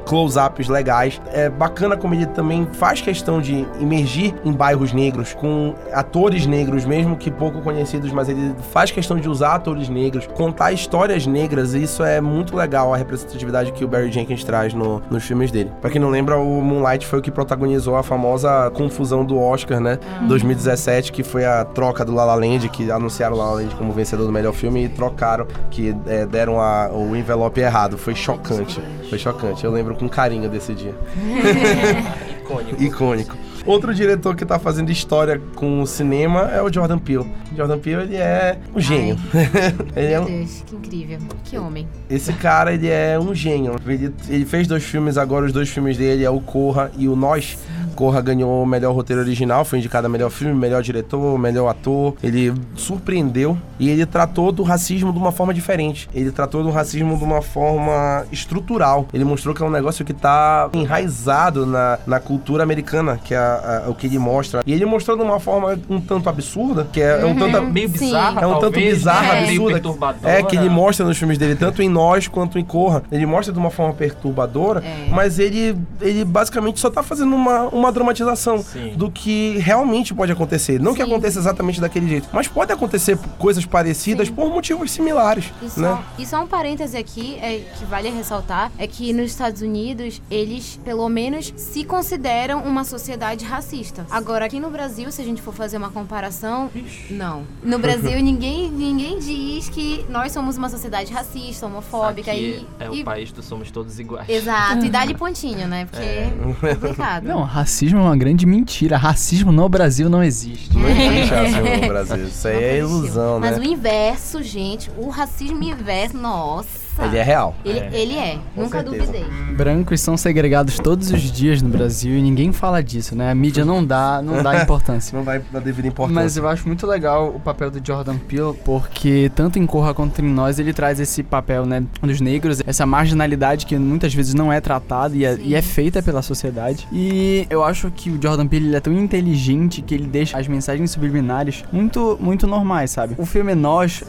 close-ups legais. É bacana como ele também faz questão de emergir em bairros negros, com atores negros, mesmo que pouco conhecidos, mas ele faz questão de usar atores negros, contar histórias negras, e isso é muito legal, a representatividade que o Barry Jenkins traz no- nos filmes dele. Pra quem não lembra, o Moonlight foi o que protagonizou a famosa confusão do Oscar, né? 2017, que foi a troca do La La Land, que anunciaram o La La Land como vencedor do melhor filme e trocaram, que é, deram a- o envelope errado. Foi chocante. Foi chocante. Eu lembro com carinho desse dia. Icônico. Icônico. Outro diretor que tá fazendo história com o cinema é o Jordan Peele. Jordan Peele, ele é um gênio. ele é Meu um, Deus, que incrível. Que homem. esse cara, ele é um gênio. Ele, ele fez dois filmes agora, os dois filmes dele é o Corra e o Nós. Corra ganhou o melhor roteiro original, foi indicado a melhor filme, melhor diretor, melhor ator. Ele surpreendeu e ele tratou do racismo de uma forma diferente. Ele tratou do racismo de uma forma estrutural. Ele mostrou que é um negócio que tá enraizado na, na cultura americana, que é a- a- o que ele mostra. E ele mostrou de uma forma um tanto absurda, que é, é um tanto Meio Sim. bizarra, é um tanto talvez, bizarra, né? Meio absurda. É, que ele mostra nos filmes dele, tanto em Nós quanto em Corra. Ele mostra de uma forma perturbadora, É. mas ele, ele basicamente só tá fazendo uma, uma dramatização Sim. do que realmente pode acontecer. Não que Sim. aconteça exatamente daquele jeito, mas pode acontecer coisas parecidas Sim. por motivos similares, E só, né? e só um parêntese aqui é, que vale ressaltar é que nos Estados Unidos eles pelo menos se consideram uma sociedade racista. Agora aqui no Brasil, se a gente for fazer uma comparação, não. No Brasil ninguém ninguém diz que nós somos uma sociedade racista, homofóbica Aqui e, é o e- país do somos todos iguais. Exato, e dá-lhe pontinho, né? Porque é, complicado. Não, racismo é uma grande mentira. Racismo no Brasil não existe. Não existe racismo no Brasil. Isso aí Não é ilusão, Mas o né? inverso, gente, o racismo inverso, nossa. Ele é real. Ele É. ele é. Nunca certeza. duvidei. Brancos são segregados todos os dias no Brasil e ninguém fala disso, né? A mídia não dá, não dá importância. Não vai dar devida importância. Mas eu acho muito legal o papel do Jordan Peele, porque tanto em Corra quanto em Nós ele traz esse papel, né, dos negros, essa marginalidade que muitas vezes não é tratada e é, e é feita pela sociedade. E eu acho que o Jordan Peele ele é tão inteligente que ele deixa as mensagens subliminares muito, muito normais, sabe? O filme Nós,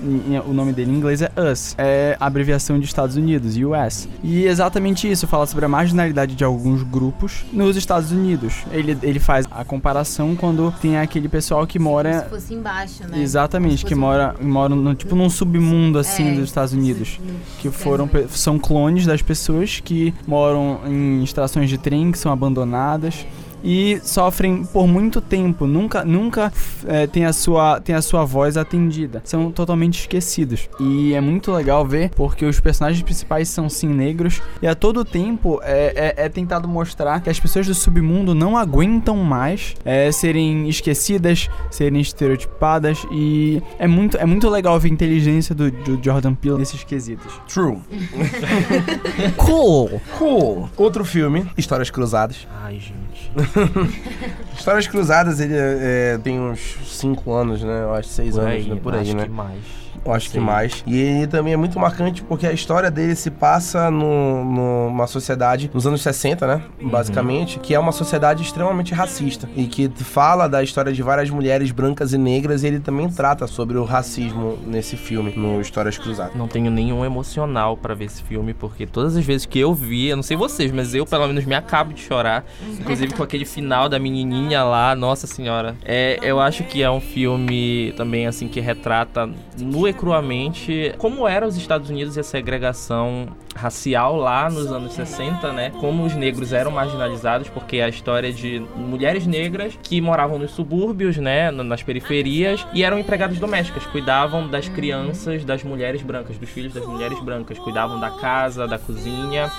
o nome dele em inglês é Us, é a abreviação de Estados Unidos, US. E exatamente isso, fala sobre a marginalidade de alguns grupos nos Estados Unidos. Ele, ele faz a comparação quando tem aquele pessoal que Como mora se fosse embaixo, né? Exatamente, Como que mora, mora no, tipo num submundo assim É, dos Estados Unidos. Que foram são clones das pessoas que moram em estações de trem que são abandonadas e sofrem por muito tempo, nunca nunca é, tem a sua tem a sua voz atendida, são totalmente esquecidos. E é muito legal ver porque os personagens principais são sim negros e a todo tempo é, é, é tentado mostrar que as pessoas do submundo não aguentam mais é, serem esquecidas, serem estereotipadas e é muito é muito legal ver a inteligência do, do Jordan Peele nesses quesitos. True. Cool. Cool. Outro filme, Histórias Cruzadas. Ai, gente. Histórias Cruzadas, ele é, tem uns 5 anos, né? Eu acho 6 Por anos, né? Por aí, acho né? que mais. Eu acho que Sim. mais. E ele também é muito marcante porque a história dele se passa no- numa sociedade nos anos 60, né? Uhum. Basicamente, que é uma sociedade extremamente racista. E que fala da história de várias mulheres brancas e negras. E ele também trata sobre o racismo nesse filme, no Histórias Cruzadas. Não tenho nenhum emocional pra ver esse filme, porque todas as vezes que eu vi, eu não sei vocês, mas eu pelo menos me acabo de chorar. Inclusive com aquele final da menininha lá, nossa senhora. É, eu acho que é um filme também assim que retrata e cruamente como eram os Estados Unidos e a segregação racial lá nos anos 60, né? Como os negros eram marginalizados, porque a história de mulheres negras que moravam nos subúrbios, né? Nas periferias e eram empregadas domésticas, cuidavam das crianças das mulheres brancas, dos filhos das mulheres brancas, cuidavam da casa, da cozinha.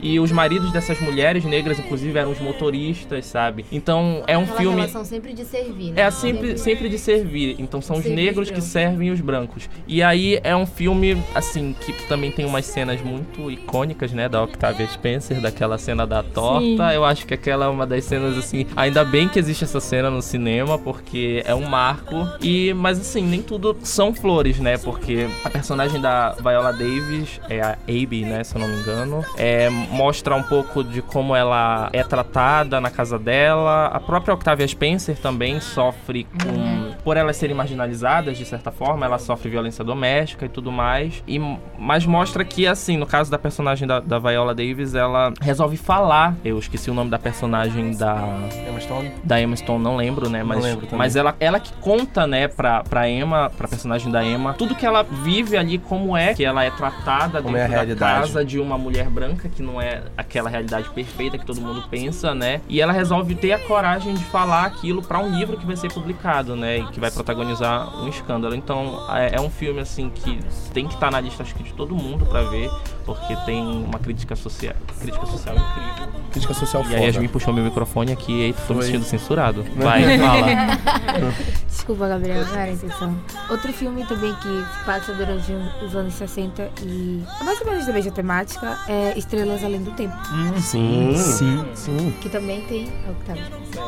E os maridos dessas mulheres negras, inclusive, eram os motoristas, sabe? Então é um Aquela filme. relação sempre de servir, né? É sempre, sempre de servir. Então são os negros que servem os brancos. E aí é um filme, assim, que também tem umas cenas muito icônicas, né? Da Octavia Spencer, daquela cena da torta. Sim. Eu acho que aquela é uma das cenas, assim. Ainda bem que existe essa cena no cinema, porque é um marco. E, mas assim, nem tudo são flores, né? Porque a personagem da Viola Davis, é a Abby, né? Se eu não me engano, é, mostra um pouco de como ela é tratada na casa dela. A própria Octavia Spencer também sofre com. Por elas serem marginalizadas, de certa forma, ela sofre violência doméstica e tudo mais. E, mas mostra que, assim, no caso da personagem da, da Viola Davis, ela resolve falar. Eu esqueci o nome da personagem da Emma Stone? da Emma Stone, não lembro, né? Mas, lembro também. mas ela, ela que conta, né, pra, pra Emma, pra personagem da Emma, tudo que ela vive ali, como é que ela é tratada Como é a dentro da realidade. casa de uma mulher branca, que não é aquela realidade perfeita que todo mundo pensa, né? E ela resolve ter a coragem de falar aquilo pra um livro que vai ser publicado, né? E que vai protagonizar um escândalo. Então, é, é um filme, assim, que tem que estar na lista, acho que, de todo mundo pra ver, porque tem uma crítica social, crítica social incrível. Crítica social E foda. aí a Yasmin puxou meu microfone aqui e aí tô me Foi. sentindo censurado. Vai, fala. Desculpa, Gabriel, não era a intenção. Outro filme também que passa durante os anos 60 e é mais ou menos da mesma temática é Estrelas Além do Tempo, Sim, Sim. sim. que também tem a Octavia Spencer.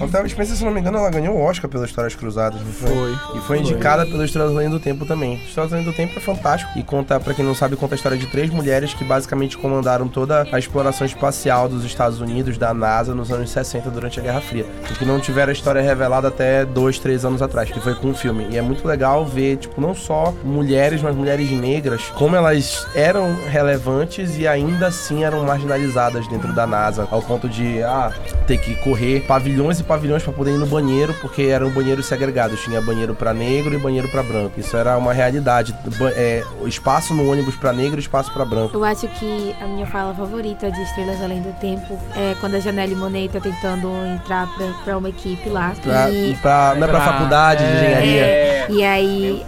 A Octavia Spencer, se não me engano, ela ganhou o Oscar pelas Histórias Cruzadas, não foi? Foi. E foi indicada pelo Estrelas Além do Tempo também. Estrelas Além do Tempo é fantástico e conta, pra quem não sabe, conta a história de três mulheres que basicamente comandaram toda a exploração espacial dos Estados Unidos, da NASA, nos anos 60 durante a Guerra Fria. E que não tiveram a história revelada até dois, três anos atrás, que foi com o filme. E é muito legal ver, tipo, não só mulheres, mas mulheres negras, como elas eram relevantes e ainda assim eram marginalizadas dentro da NASA, ao ponto de, ah, ter que correr pavilhões e pavilhões pra poder ir no banheiro, porque eram banheiros segregados. Tinha banheiro pra negro e banheiro pra branco. Isso era uma realidade. Ba- É, espaço no ônibus pra negro e espaço pra branco. Eu acho que a minha fala favorita de Estrelas Além do Tempo é quando a Janelle Monáe tá tentando entrar pra, pra uma equipe lá. Pra, e, pra- não é pra faculdade de engenharia. É. e aí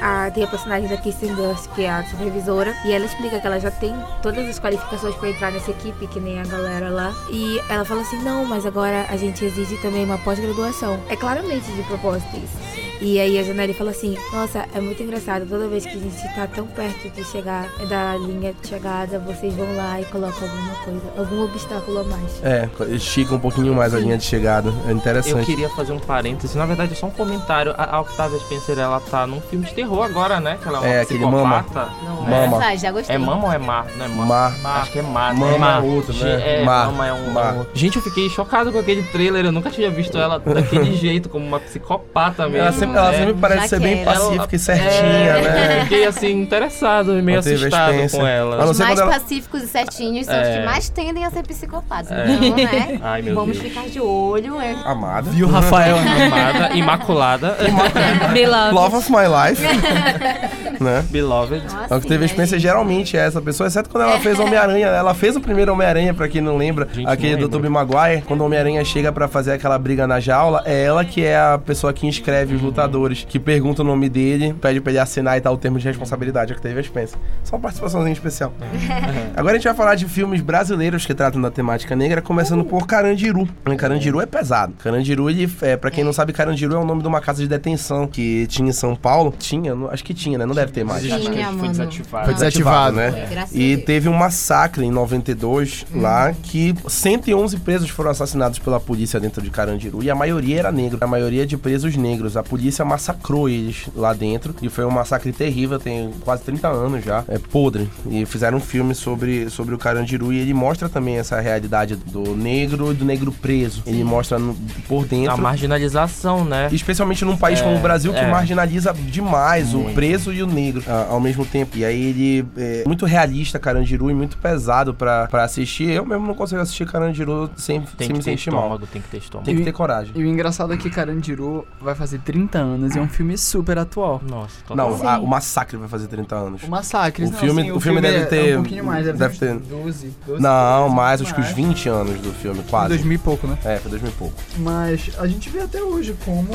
A, tem a personagem da Kirsten Dunst, que é a supervisora, e ela explica que ela já tem todas as qualificações pra entrar nessa equipe, que nem a galera lá. E ela fala assim: não, mas agora a gente exige também uma pós-graduação. É claramente de propósito isso. E aí a Janelle fala assim: Nossa, é muito engraçado. Toda vez que a gente tá tão perto de chegar da linha de chegada, vocês vão lá e colocam alguma coisa, algum obstáculo a mais. É, estica um pouquinho mais a linha de chegada. É Eu interessante. queria fazer um parênteses, na verdade é só um comentário. A a Octavia Spencer, ela tá num filme de terror agora, né? Que ela é uma É, aquele Mama. psicopata. Não, Mama. é, já gostei. É Mama ou é Mar? Não é Mar? Mar. Acho que é Mar. Mama é Mar. é outro, né? É, Mar. Mama é um... Mar. Gente, eu fiquei chocado com aquele trailer. Eu nunca tinha visto ela daquele jeito, como uma psicopata mesmo. Ela sempre, ela né? sempre parece Já ser bem quero. pacífica e certinha, É, né? Fiquei assim, interessado e meio assustado com ela. Os mais ela- pacíficos e certinhos são os É. que mais tendem a ser psicopatas. É. Então, né? Ai, meu Vamos Deus. ficar de olho. é. Amada. Viu, Rafael? Amada, imaculada, Beloved. Love of my life. né? beloved. Então, A Octavia né, Spencer gente? geralmente é essa pessoa, exceto quando ela fez Homem-Aranha. Ela fez o primeiro Homem-Aranha, pra quem não lembra, Gente, aquele não do. Tobey Maguire. Quando o Homem-Aranha chega pra fazer aquela briga na jaula, é ela que é a pessoa que inscreve os lutadores, que pergunta o nome dele, pede pra ele assinar e tal o termo de responsabilidade. Octavia Spencer. Só uma participaçãozinha especial. Agora a gente vai falar de filmes brasileiros que tratam da temática negra, começando por Carandiru. Carandiru é pesado. Carandiru, ele, é, pra quem não sabe, Carandiru é o nome de uma casa de detenção que tinha em São Paulo. Tinha, não- acho que tinha, né? Não deve ter mais. Tinha, Acho que mano. foi desativado. Foi desativado. né? É, graças a E teve um massacre em 92 lá que 111 presos foram assassinados pela polícia dentro de Carandiru e a maioria era negro, a maioria de presos negros. A polícia massacrou eles lá dentro e foi um massacre terrível, tem quase 30 anos já, é podre. E fizeram um filme sobre, sobre o Carandiru e ele mostra também essa realidade do negro e do negro preso. Ele mostra no- por dentro A marginalização, né? Especialmente num país É, como o Brasil, que é. marginaliza demais demais o Muito. preso e o negro ah, ao mesmo tempo. E aí ele é muito realista, Carandiru, e muito pesado pra, pra assistir. Eu mesmo não consigo assistir Carandiru sem, Tem sem que me ter sentir mal. estômago, tem que ter estômago. Tem que ter coragem. E o engraçado é que Carandiru vai fazer 30 anos e é um filme super atual. Nossa, total. Não, a- o Massacre vai fazer 30 anos. O Massacre, O não, filme- assim, o filme deve é- ter- É um pouquinho mais, deve, deve ter. ter- uns 12, 12 Não, 13, mais, acho que os mais. 20 anos do filme, quase. 2000 e pouco, né? É, foi 2000 e pouco. Mas a gente vê até hoje como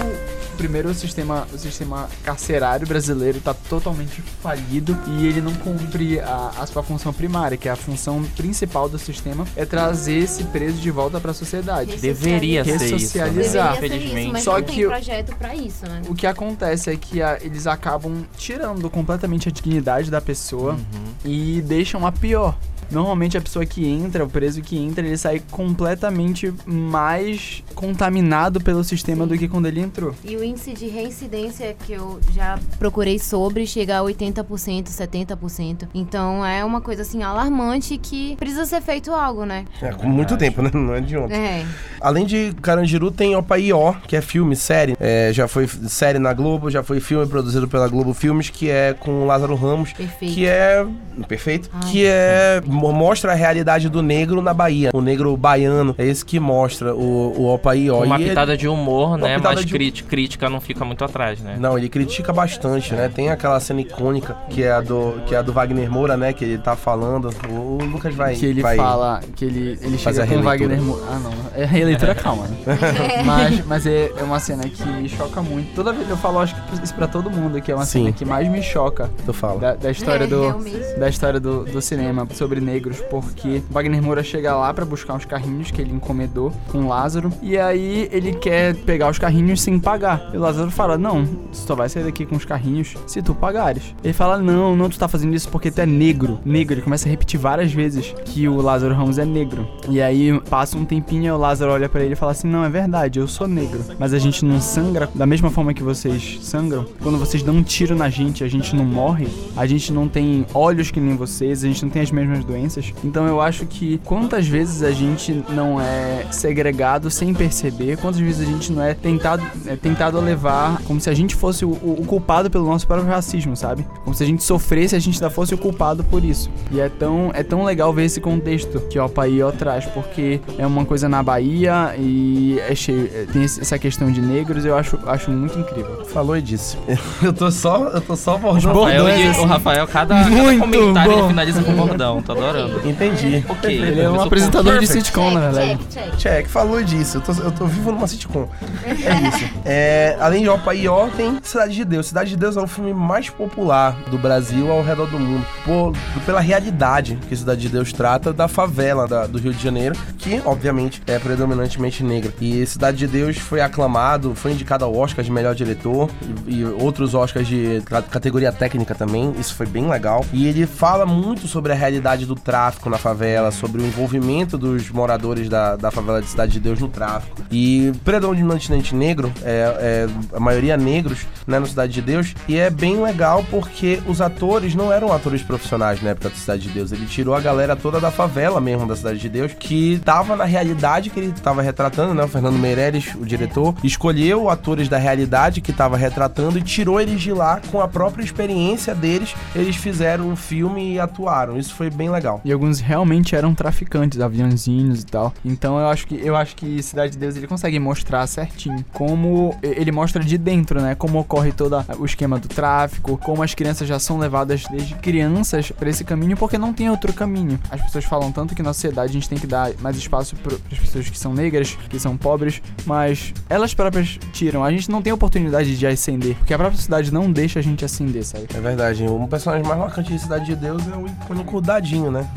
primeiro o sistema, o sistema carcerário brasileiro está totalmente falido e ele não cumpre a, a sua função primária, que é a função principal do sistema é trazer esse preso de volta para a sociedade. Deveria ser isso. né? Ressocializar. Deveria isso, mas Só não que tem o- projeto pra isso, né? O que acontece é que a- eles acabam tirando completamente a dignidade da pessoa Uhum. e deixam a pior. Normalmente a pessoa que entra, o preso que entra, ele sai completamente mais contaminado pelo sistema do que quando ele entrou. E o índice de reincidência que eu já procurei sobre chega a 80%, 70%. Então é uma coisa assim alarmante que precisa ser feito algo, né? É, com muito tempo, né? Não é de ontem. É. Além de Carandiru, tem Opaió, que é filme, série. É, já foi série na Globo, já foi filme produzido pela Globo Filmes, que é com o Lázaro Ramos. Perfeito. Que é. Perfeito. Ai. Que é. mo- Mostra a realidade do negro na Bahia. O negro baiano. É esse que mostra o, o Opaió. Com uma E ele- pitada de humor, né? pitada Mas de- crítica, crítica não fica muito atrás, né? Não, ele critica bastante, né? Tem aquela cena icônica que é a do, que é a do Wagner Moura, né? Que ele tá falando. O, o Lucas vai. que ele vai- fala, que ele, ele chega com o. Wagner Moura. Ah, não. É a releitura calma, né? mas mas é, é uma cena que me choca muito. Toda vez eu falo, acho que isso pra todo mundo, que é uma Sim. cena que mais me choca Tu fala. da, da história É, do realmente. da história do, do cinema sobre negros, porque Wagner Moura chega lá pra buscar uns carrinhos que ele encomendou com Lázaro e aí ele quer pegar os carrinhos sem pagar. E o Lázaro fala: "Não, tu só vai sair daqui com os carrinhos se tu pagares". Ele fala: "Não, não tu tá fazendo isso porque tu é negro". Negro, ele começa a repetir várias vezes que o Lázaro Ramos é negro. E aí passa um tempinho o Lázaro olha pra ele e fala assim: "Não, é verdade, eu sou negro, mas a gente não sangra da mesma forma que vocês sangram. Quando vocês dão um tiro na gente, a gente não morre, a gente não tem olhos que nem vocês, a gente não tem as mesmas doenças. Então eu acho que quantas vezes a gente não é segregado sem perceber, quantas vezes a gente não é tentado, é tentado a levar como se a gente fosse o, o- o culpado pelo nosso próprio racismo, sabe? Como se a gente sofresse e a gente ainda fosse o culpado por isso. E é tão, é tão legal ver esse contexto que o Apaíó traz, porque é uma coisa na Bahia e é cheio, é- tem essa questão de negros, eu acho, acho muito incrível. Falou e disse. Eu tô só, eu tô só bordando. Rafael, e- assim. o Rafael, cada, cada comentário bom. ele finaliza com bordão. Tô adorando. Entendi. Ok. Ele é um apresentador de sitcom, na verdade. Check, check. Check, falou disso. Eu tô, eu tô vivo numa sitcom. É isso. É, além de Opa e Ó, tem Cidade de Deus. Cidade de Deus é o filme mais popular do Brasil ao redor do mundo. Por, pela realidade que Cidade de Deus trata da favela da- do Rio de Janeiro, que, obviamente, é predominantemente negra. E Cidade de Deus foi aclamado, foi indicado ao Oscar de melhor diretor e, e outros Oscars de ca- categoria técnica também. Isso foi bem legal. E ele fala muito sobre a realidade do tráfico na favela, sobre o envolvimento dos moradores da, da favela de Cidade de Deus no tráfico. E predominantemente negro, é, é a maioria negros, né, no Cidade de Deus. E é bem legal porque os atores não eram atores profissionais na época da Cidade de Deus. Ele tirou a galera toda da favela mesmo da Cidade de Deus, que tava na realidade que ele tava retratando, né? O Fernando Meirelles, o diretor, escolheu atores da realidade que tava retratando e tirou eles de lá com a própria experiência deles. Eles fizeram um filme e atuaram. Isso foi bem legal. E alguns realmente eram traficantes, aviãozinhos e tal. Então eu acho que eu acho que Cidade de Deus ele consegue mostrar certinho como ele mostra de dentro, né? Como ocorre todo o esquema do tráfico, como as crianças já são levadas desde crianças pra esse caminho porque não tem outro caminho. As pessoas falam tanto que na sociedade a gente tem que dar mais espaço para as pessoas que são negras, que são pobres, mas elas próprias tiram. A gente não tem oportunidade de ascender, porque a própria sociedade não deixa a gente ascender, sabe? É verdade. Um personagem mais marcante de Cidade de Deus é o icônico Dadinho, né?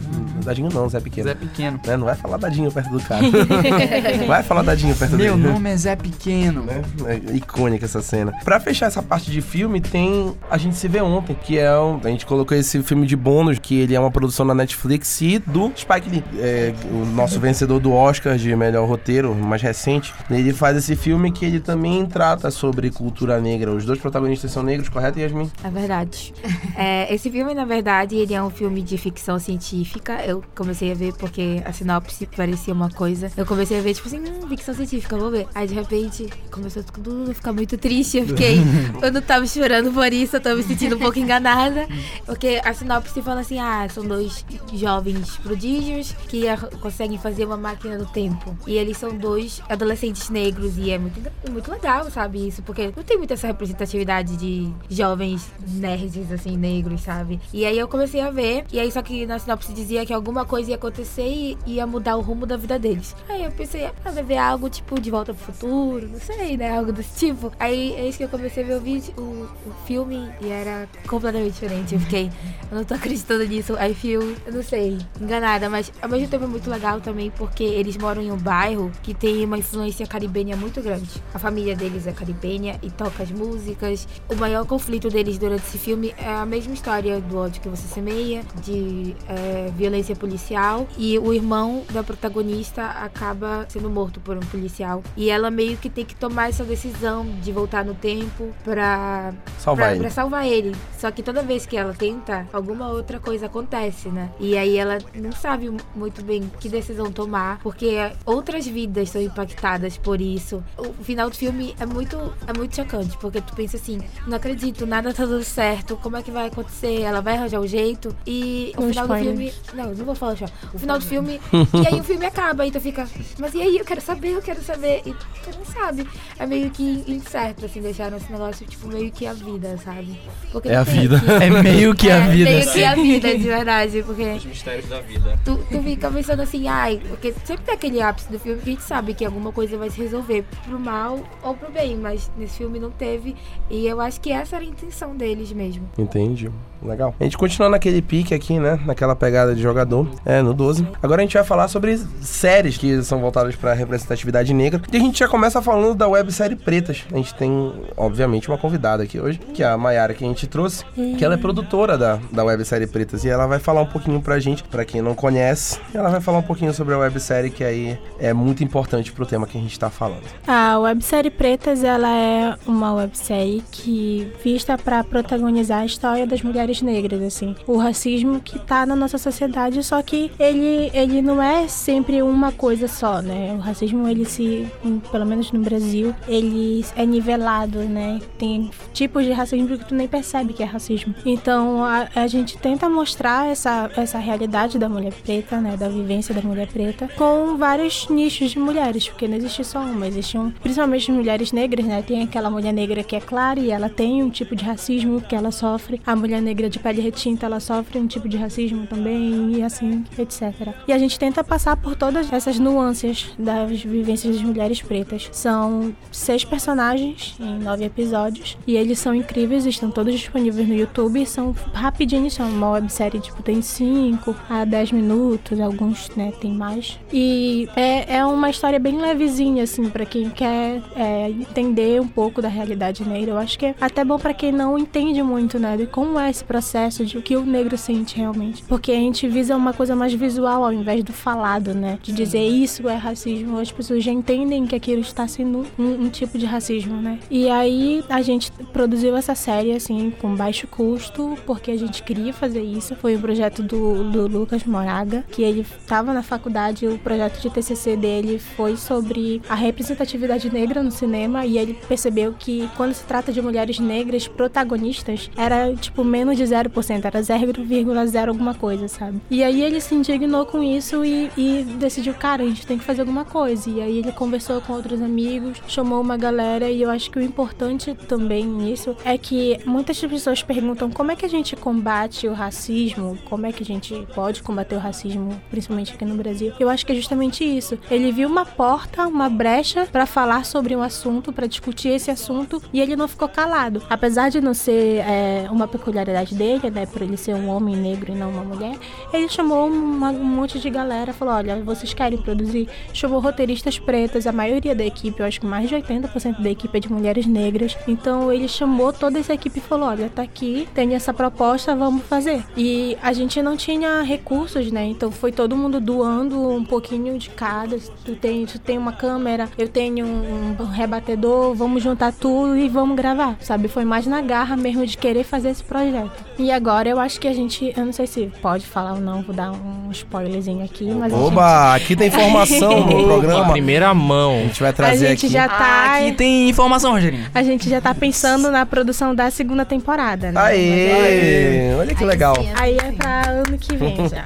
Dadinho não, Zé Pequeno. Zé Pequeno. Né? Não vai falar Dadinho perto do cara. vai falar Dadinho perto Meu dele. nome é Zé Pequeno. né? É icônica essa cena. Pra fechar essa parte de filme, tem A Gente Se Vê Ontem, que é um, A gente colocou esse filme de bônus, que ele é uma produção da Netflix e do Spike Lee. É, o nosso vencedor do Oscar de melhor roteiro, mais recente. Ele faz esse filme que ele também trata sobre cultura negra. Os dois protagonistas são negros, correto, Yasmin? É verdade. É, esse filme, na verdade, ele é um filme de ficção científica científica. Eu comecei a ver porque a sinopse parecia uma coisa. Eu comecei a ver, tipo assim, hum, ficção científica, vou ver. Aí de repente começou tudo a ficar muito triste. Eu fiquei. eu não tava chorando por isso, eu tava me sentindo um pouco enganada. Porque a sinopse fala assim: ah, são dois jovens prodígios que conseguem fazer uma máquina do tempo. E eles são dois adolescentes negros. E é muito, muito legal, sabe? Isso, porque não tem muita essa representatividade de jovens nerds, assim, negros, sabe? E aí eu comecei a ver. E aí, só que na sinopse dizia que alguma coisa ia acontecer e ia mudar o rumo da vida deles. Aí eu pensei, ah, vai ver algo tipo de volta pro futuro, não sei, né? Algo desse tipo. Aí é isso que eu comecei a ver o vídeo, o, o filme, e era completamente diferente. Eu fiquei, eu não tô acreditando nisso. Aí feel, eu não sei, enganada, mas ao mesmo tempo é muito legal também porque eles moram em um bairro que tem uma influência caribenha muito grande. A família deles é caribenha e toca as músicas. O maior conflito deles durante esse filme é a mesma história do ódio que você semeia, de é, violência policial. E o irmão da protagonista acaba sendo morto por um policial. E ela meio que tem que tomar essa decisão de voltar no tempo pra Salvar pra, ele. pra salvar ele. Só que toda vez que ela tenta, alguma outra coisa acontece, né? E aí ela não sabe muito bem que decisão tomar, porque outras vidas são impactadas por isso. O final do filme é muito, é muito chocante, porque tu pensa assim, não acredito, nada tá dando certo, como é que vai acontecer? Ela vai arranjar um jeito? E o Com final do filme. Spoilers. Não, não vou falar já. O final do filme. e aí o filme acaba, e tu fica, mas e aí? Eu quero saber, eu quero saber. E tu não sabe. É meio que incerto, assim, deixaram esse negócio, tipo, meio que a vida, sabe? Porque É a vida. que- É meio que a é, vida. Meio que a vida, de verdade, porque Os mistérios da vida. tu, tu fica pensando assim, ai, porque sempre tem aquele ápice do filme que a gente sabe que alguma coisa vai se resolver pro mal ou pro bem, mas nesse filme não teve. E eu acho que essa era a intenção deles mesmo. Entendi. Legal. A gente continua naquele pique aqui, né? Naquela pegada de jogador. É, no 12. Agora a gente vai falar sobre séries que são voltadas pra representatividade negra. E a gente já começa falando da websérie Pretas. A gente tem, obviamente, uma convidada aqui hoje, que é a Mayara que a gente trouxe, que ela é produtora da, da websérie Pretas. E ela vai falar um pouquinho pra gente, pra quem não conhece, ela vai falar um pouquinho sobre a websérie que aí é muito importante pro tema que a gente tá falando. A websérie Pretas, ela é uma websérie que vista para protagonizar a história das mulheres negras, assim. O racismo que tá na nossa sociedade, só que ele, ele não é sempre uma coisa só, né? O racismo, ele se, pelo menos no Brasil, ele é nivelado, né? Tem tipos de racismo que tu nem percebe que é racismo. Então, a, a gente tenta mostrar essa, essa realidade da mulher preta, né? Da vivência da mulher preta, com vários nichos de mulheres, porque não existe só uma, existe um, principalmente mulheres negras, né? Tem aquela mulher negra que é clara e ela tem um tipo de racismo que ela sofre. A mulher negra de pele retinta, ela sofre um tipo de racismo também, e assim, etc. E a gente tenta passar por todas essas nuances das vivências das mulheres pretas. São seis personagens em nove episódios, e eles são incríveis, estão todos disponíveis no YouTube, são rapidinhos, são uma websérie, tipo, tem cinco a 10 minutos, alguns, né, tem mais. E é, é uma história bem levezinha, assim, pra quem quer é, entender um pouco da realidade negra. Eu acho que é até bom pra quem não entende muito, né, de como é esse processo, de o que o negro sente realmente. Porque a gente visa uma coisa mais visual ao invés do falado, né, de dizer isso é racismo. As pessoas já entendem que aquilo está sendo um, um tipo de racismo, né. E aí a gente produziu essa série, assim, com baixo custo, porque a gente queria fazer isso. Foi um projeto do, do Lucas Moraga, que ele estava na faculdade, o projeto de TCC dele foi sobre a representatividade negra no cinema e ele percebeu que quando se trata de mulheres negras protagonistas, era tipo menos de 0%, era 0,0 alguma coisa, sabe? E aí ele se indignou com isso e, e decidiu, cara, a gente tem que fazer alguma coisa. E aí ele conversou com outros amigos, chamou uma galera e eu acho que o importante também nisso é que muitas pessoas perguntam como é que a gente combate o racismo, como é que a gente pode combater o racismo, principalmente aqui no Brasil. Eu acho que é justamente isso. Ele viu uma porta, uma brecha para falar sobre um assunto, para discutir esse assunto e ele não ficou calado. Apesar de não ser é, uma peculiaridade dele, né, por ele ser um homem negro e não uma mulher, ele chamou uma- um monte de galera, falou: olha, vocês querem produzir? Chamou roteiristas pretas, a maioria da equipe, eu acho que mais de 80% da equipe é de mulheres negras. Então ele chamou toda essa equipe e falou: olha, tá aqui, tem essa proposta, vamos fazer. E a gente não tinha recursos, né? Então foi todo mundo doando um pouquinho de cada. Tu tem, tu tem uma câmera, eu tenho um, um rebatedor, vamos juntar tudo e vamos gravar, sabe? Foi mais na garra mesmo de querer fazer esse projeto. E agora eu acho que a gente, eu não sei se pode falar ou não, vou dar um spoilerzinho aqui, mas a gente- Oba, aqui tem informação no programa. primeira A mão. gente vai a trazer gente aqui. já tá, Aqui tem informação, Rogerinho. a gente já tá pensando na produção da segunda temporada, né? Aê, olha que Aí legal. Aí é pra ano que vem já.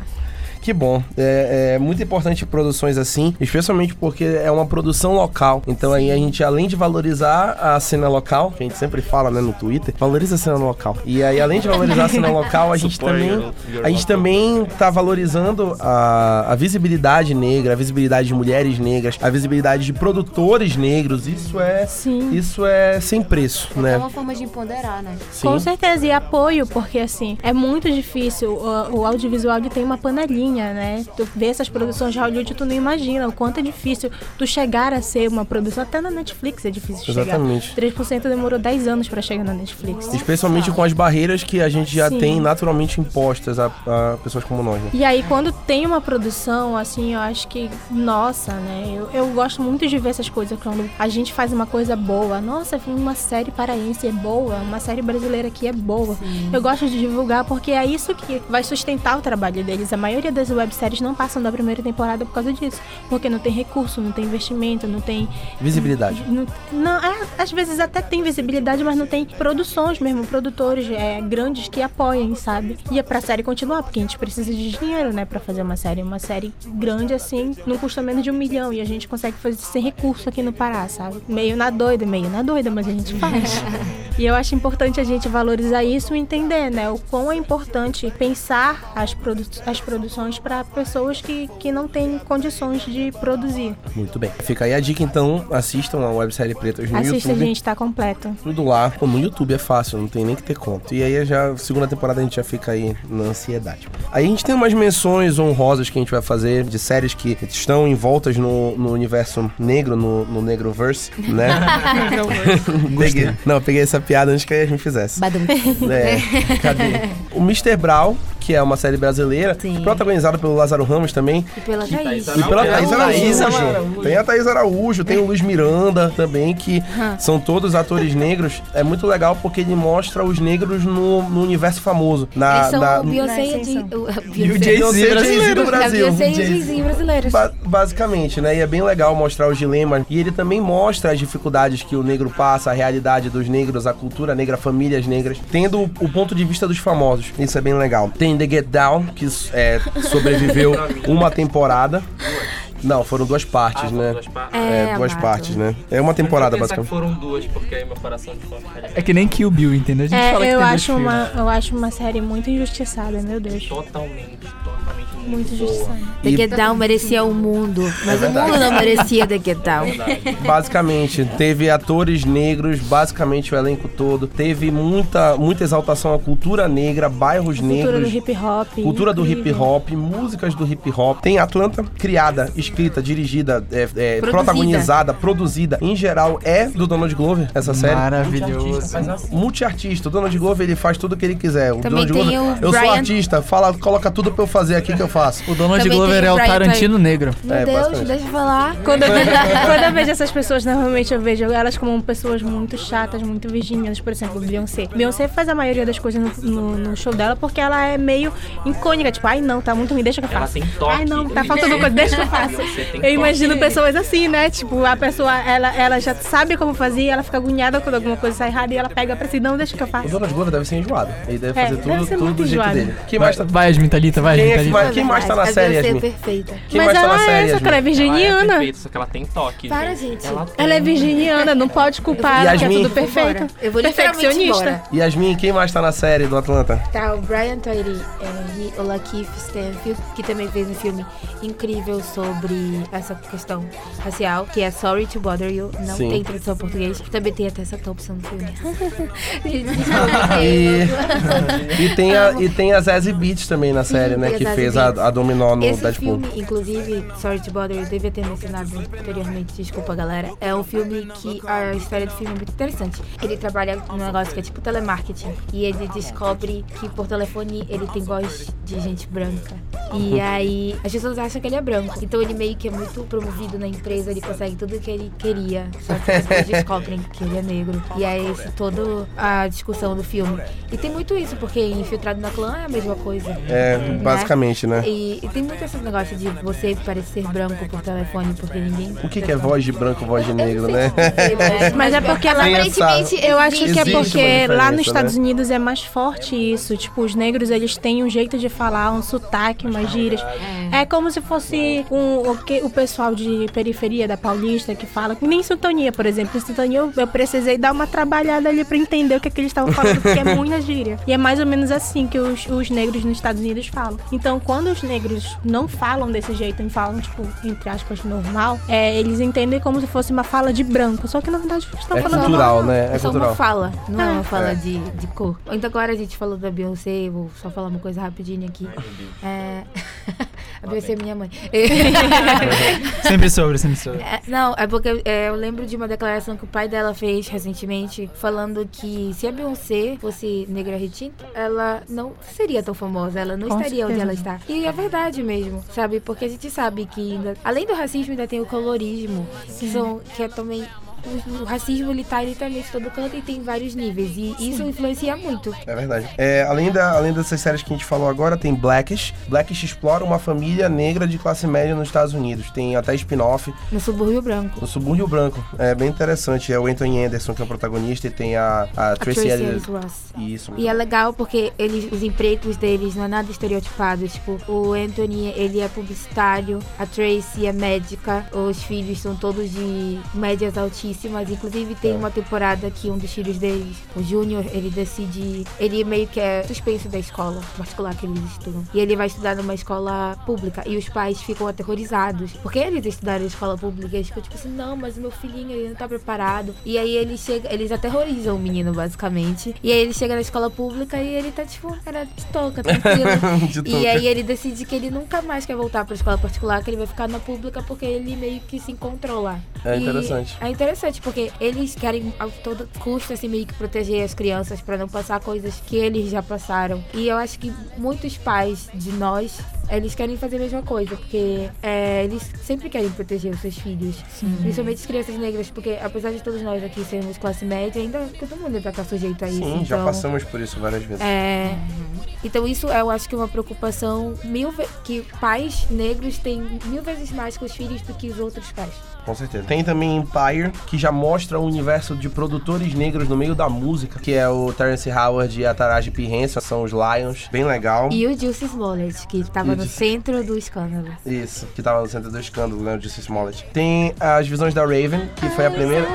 Que bom. É, é muito importante produções assim, especialmente porque é uma produção local. Então aí a gente, além de valorizar a cena local, que a gente sempre fala, né, no Twitter, valoriza a cena local. E aí, além de valorizar a cena local, a gente também. your A gente também tá valorizando a, a visibilidade negra, a visibilidade de mulheres negras, a visibilidade de produtores negros. Isso é. Sim. Isso é sem preço, É né? uma forma de empoderar, né? Sim. Com certeza, e apoio, porque assim, é muito difícil. O, o audiovisual tem uma panelinha, né? Tu vê essas produções de Hollywood, tu não imagina o quanto é difícil tu chegar a ser uma produção. Até na Netflix é difícil Exatamente. chegar. 3% demorou 10 anos pra chegar na Netflix. Especialmente com as barreiras que a gente já Sim. tem naturalmente impostas a, a pessoas como nós, né? E aí, quando tem uma produção, assim, eu acho que, nossa, né? Eu, eu gosto muito de ver essas coisas quando a gente faz uma coisa boa. Nossa, uma série paraense é boa, uma série brasileira aqui é boa. Eu gosto de divulgar porque é isso que vai sustentar o trabalho deles. A maioria das webséries não passam da primeira temporada por causa disso. Porque não tem recurso, não tem investimento, não tem Visibilidade. não, não, é, às vezes até tem visibilidade, mas não tem produções mesmo, produtores é, grandes que apoiem, sabe? E é pra série continuar, porque a gente precisa de dinheiro, né, pra fazer uma série. Uma série grande assim, não custa menos de um milhão e a gente consegue fazer sem recurso aqui no Pará, sabe? Meio na doida, meio na doida, mas a gente faz. e eu acho importante a gente valorizar isso e entender, né, o quão é importante pensar as, produ as produções pra pessoas que, que não têm condições de produzir. Muito bem. Fica aí a dica, então, assistam a websérie Pretas no Assista, YouTube. gente, tá completo. Tudo lá. Pô, no YouTube é fácil, não tem nem que ter conta. E aí, já, segunda temporada, a gente já fica aí na ansiedade. Aí a gente tem umas menções honrosas que a gente vai fazer de séries que estão envoltas no, no universo negro, no, no Negroverse, né? peguei, não, peguei essa piada antes que a gente fizesse. Badum. É, cadê? O Mr. Brown, que é uma série brasileira, Sim. protagonizada pelo Lázaro Ramos também, E pela Thaís. e pela Não, Thaís Thaís Araújo. Araújo. Tem a Thaís Araújo, tem o Luiz Miranda também, que são todos atores negros. É muito legal porque ele mostra os negros no, no universo famoso. Na, Eles são na- o Beyoncé e o-. Jay-Z brasileiro. Brasil. Beyoncé e o Jay-Z. Brasileiros. Ba- basicamente, né? E é bem legal mostrar os dilemas. E ele também mostra as dificuldades que o negro passa, a realidade dos negros, a cultura negra, famílias negras, tendo o, o ponto de vista dos famosos. Isso é bem legal. Tem The Get Down, que é, sobreviveu uma temporada. Não, foram duas partes, Ah, né? foram duas partes. É, duas amado. partes, né? É uma temporada, pensar que basicamente. foram duas, porque aí meu coração de É que nem Kill Bill, entendeu? A gente É, fala que eu tem dois acho, filmes. uma, eu acho uma série muito injustiçada, meu Deus. totalmente, totalmente Muito injustiçada. The Get Down merecia o mundo, mas o mundo não merecia The Get Down. Basicamente, teve atores negros, basicamente o elenco todo. Teve muita, muita exaltação à cultura negra, bairros Cultura do negros. hip hop. Cultura do hip incrível. hop, músicas do hip hop. Tem Atlanta, criada, escrita, dirigida, é, é, Produzida. protagonizada, produzida. Em geral, é do Donald Glover, essa série. Maravilhoso. Faz assim. Multiartista. O Donald Glover, ele faz tudo o que ele quiser. O Também Donald tem Glover, o eu sou Brian- artista, fala, coloca tudo pra eu fazer aqui que eu faço. O Donald Também Glover é o o Tarantino negro. Meu É, Deus, deixa eu falar. Quando eu, vejo, quando eu vejo essas pessoas, normalmente eu vejo elas como pessoas muito chatas, muito virginianas. Por exemplo, Beyoncé. Beyoncé faz a maioria das coisas no, no- no show dela porque ela é meio icônica. Tipo, ai não, tá muito ruim, deixa que eu Ela faço. tem toque. Ai não, tá faltando coisa, deixa que eu faço. Tem Eu imagino toque. pessoas assim, né? Tipo, a pessoa, ela, ela já sabe como fazer, ela fica agoniada quando alguma coisa sai errada e ela pega pra si, não, deixa que eu O faço. Donald Glover deve ser enjoado. Ele deve É, fazer deve tudo, ser tudo muito do jeito dele. Quem Vai, mais tá, vai Yasmin Thalita, vai, Quem é Yasmin que Thalita. mais- quem mais tá na A série, Beyoncé é Yasmin? perfeita. quem Mas mais tá ela na é série, essa, Yasmin? ela é Ela é virginiana. perfeita, só que ela tem toque. Para, gente. gente. Ela, Ela é virginiana, não pode culpar ela que é Yasmin. tudo perfeito. Eu vou Perfeccionista. embora. Yasmin, quem mais tá na série do Atlanta? Tá, o Brian Tyree é, e o Lakeith Stanfield, que também fez um filme incrível sobre essa questão racial, que é Sorry to Bother You. Não Sim. tem tradução em português. Também tem até essa Thompson no filme. E, e, tem a, e tem a Zazie Beats também na série, né? tem Que fez a. a Dominó no Esse Deadpool. filme, inclusive, Sorry to Bother You, devia ter mencionado anteriormente, desculpa galera. É um filme que a história do filme é muito interessante. Ele trabalha num negócio que é tipo telemarketing. E ele descobre que por telefone ele tem voz de gente branca. E aí as pessoas acham que ele é branco. Então ele meio que é muito promovido na empresa, ele consegue tudo que ele queria. Só que as pessoas descobrem que ele é negro. E aí esse toda a discussão do filme. E tem muito isso, porque infiltrado na clã é a mesma coisa. É, basicamente, né? E, e tem muito esse negócio de você parecer branco por telefone, porque ninguém. O que, que é voz de branco, voz de negro, né? Mas é porque ela lá- Tem aparentemente Eu acho que é porque lá nos Estados né? Unidos é mais forte isso. Tipo, os negros, eles têm um jeito de falar, um sotaque, umas gírias. É como se fosse um, o, que, o pessoal de periferia da Paulista que fala, que nem sintonia, por exemplo. Em sintonia eu, eu precisei dar uma trabalhada ali pra entender o que, é que eles estavam falando, porque é muita gíria. E é mais ou menos assim que os, os negros nos Estados Unidos falam. Então, quando os negros não falam desse jeito, e falam, tipo, entre aspas, normal, é, eles entendem como se fosse uma fala de branco. Só que na verdade eles estão É falando cultural, né? É É só cultural. uma fala, não é uma fala É. de, de cor. Então agora a gente falou da Beyoncé, vou só falar uma coisa rapidinho aqui. É... a Beyoncé é minha mãe. Sempre sobre, sempre sobre. É, não, é porque é, eu lembro de uma declaração que o pai dela fez recentemente, falando que se a Beyoncé fosse negra retinta, ela não seria tão famosa, ela não Com estaria onde ela certeza. está. E é verdade mesmo, sabe? Porque a gente sabe que ainda, além do racismo ainda tem o colorismo, que, são, que é também o, o racismo ele tá literalmente todo canto e tem vários níveis. E isso influencia muito. É verdade. É, além, da, além dessas séries que a gente falou agora, tem Blackish. Blackish explora uma família negra de classe média nos Estados Unidos. Tem até spin-off No subúrbio branco. no Subúrbio Branco. É bem interessante. É o Anthony Anderson, que é o protagonista, e tem a, a A Tracy. Ellis Ross. Isso. E é legal porque eles, os empregos deles não é nada estereotipado. Tipo, o Anthony, ele é publicitário, a Tracy é médica, os filhos são todos de médias altíssimas. Inclusive, tem uma temporada que um dos filhos deles, o Júnior, ele decide. Ele meio que é suspenso da escola particular que eles estudam. E ele vai estudar numa escola pública. E os pais ficam aterrorizados. Porque eles estudaram em escola pública. Eles ficam tipo assim: não, mas o meu filhinho ele não tá preparado. E aí ele chega, eles aterrorizam o menino, basicamente. E aí ele chega na escola pública e ele tá tipo, era de toca, tranquilo. De e aí ele decide que ele nunca mais quer voltar pra escola particular, que ele vai ficar na pública porque ele meio que se encontrou lá. É E interessante. É interessante, porque eles querem a todo custo, assim, meio que proteger as crianças pra não passar coisas que eles já passaram. E eu acho que muitos pais de nós, eles querem fazer a mesma coisa, porque é, eles sempre querem proteger os seus filhos. Principalmente as crianças negras, porque apesar de todos nós aqui sermos classe média, ainda todo mundo ainda tá sujeito a isso. Sim, já então- passamos por isso várias vezes. é, então isso eu acho que é uma preocupação mil que pais negros têm mil vezes mais com os filhos do que os outros pais. Com certeza. Tem também Empire, que já mostra o universo de produtores negros no meio da música, que é o Terence Howard e a Taraji P. Henson, são os Lions. Bem legal. E o Juicy Smollett, que estava no centro do escândalo. Isso, que tava no centro do escândalo, né, o Justice Smollett. Tem as visões da Raven, que foi a primeira...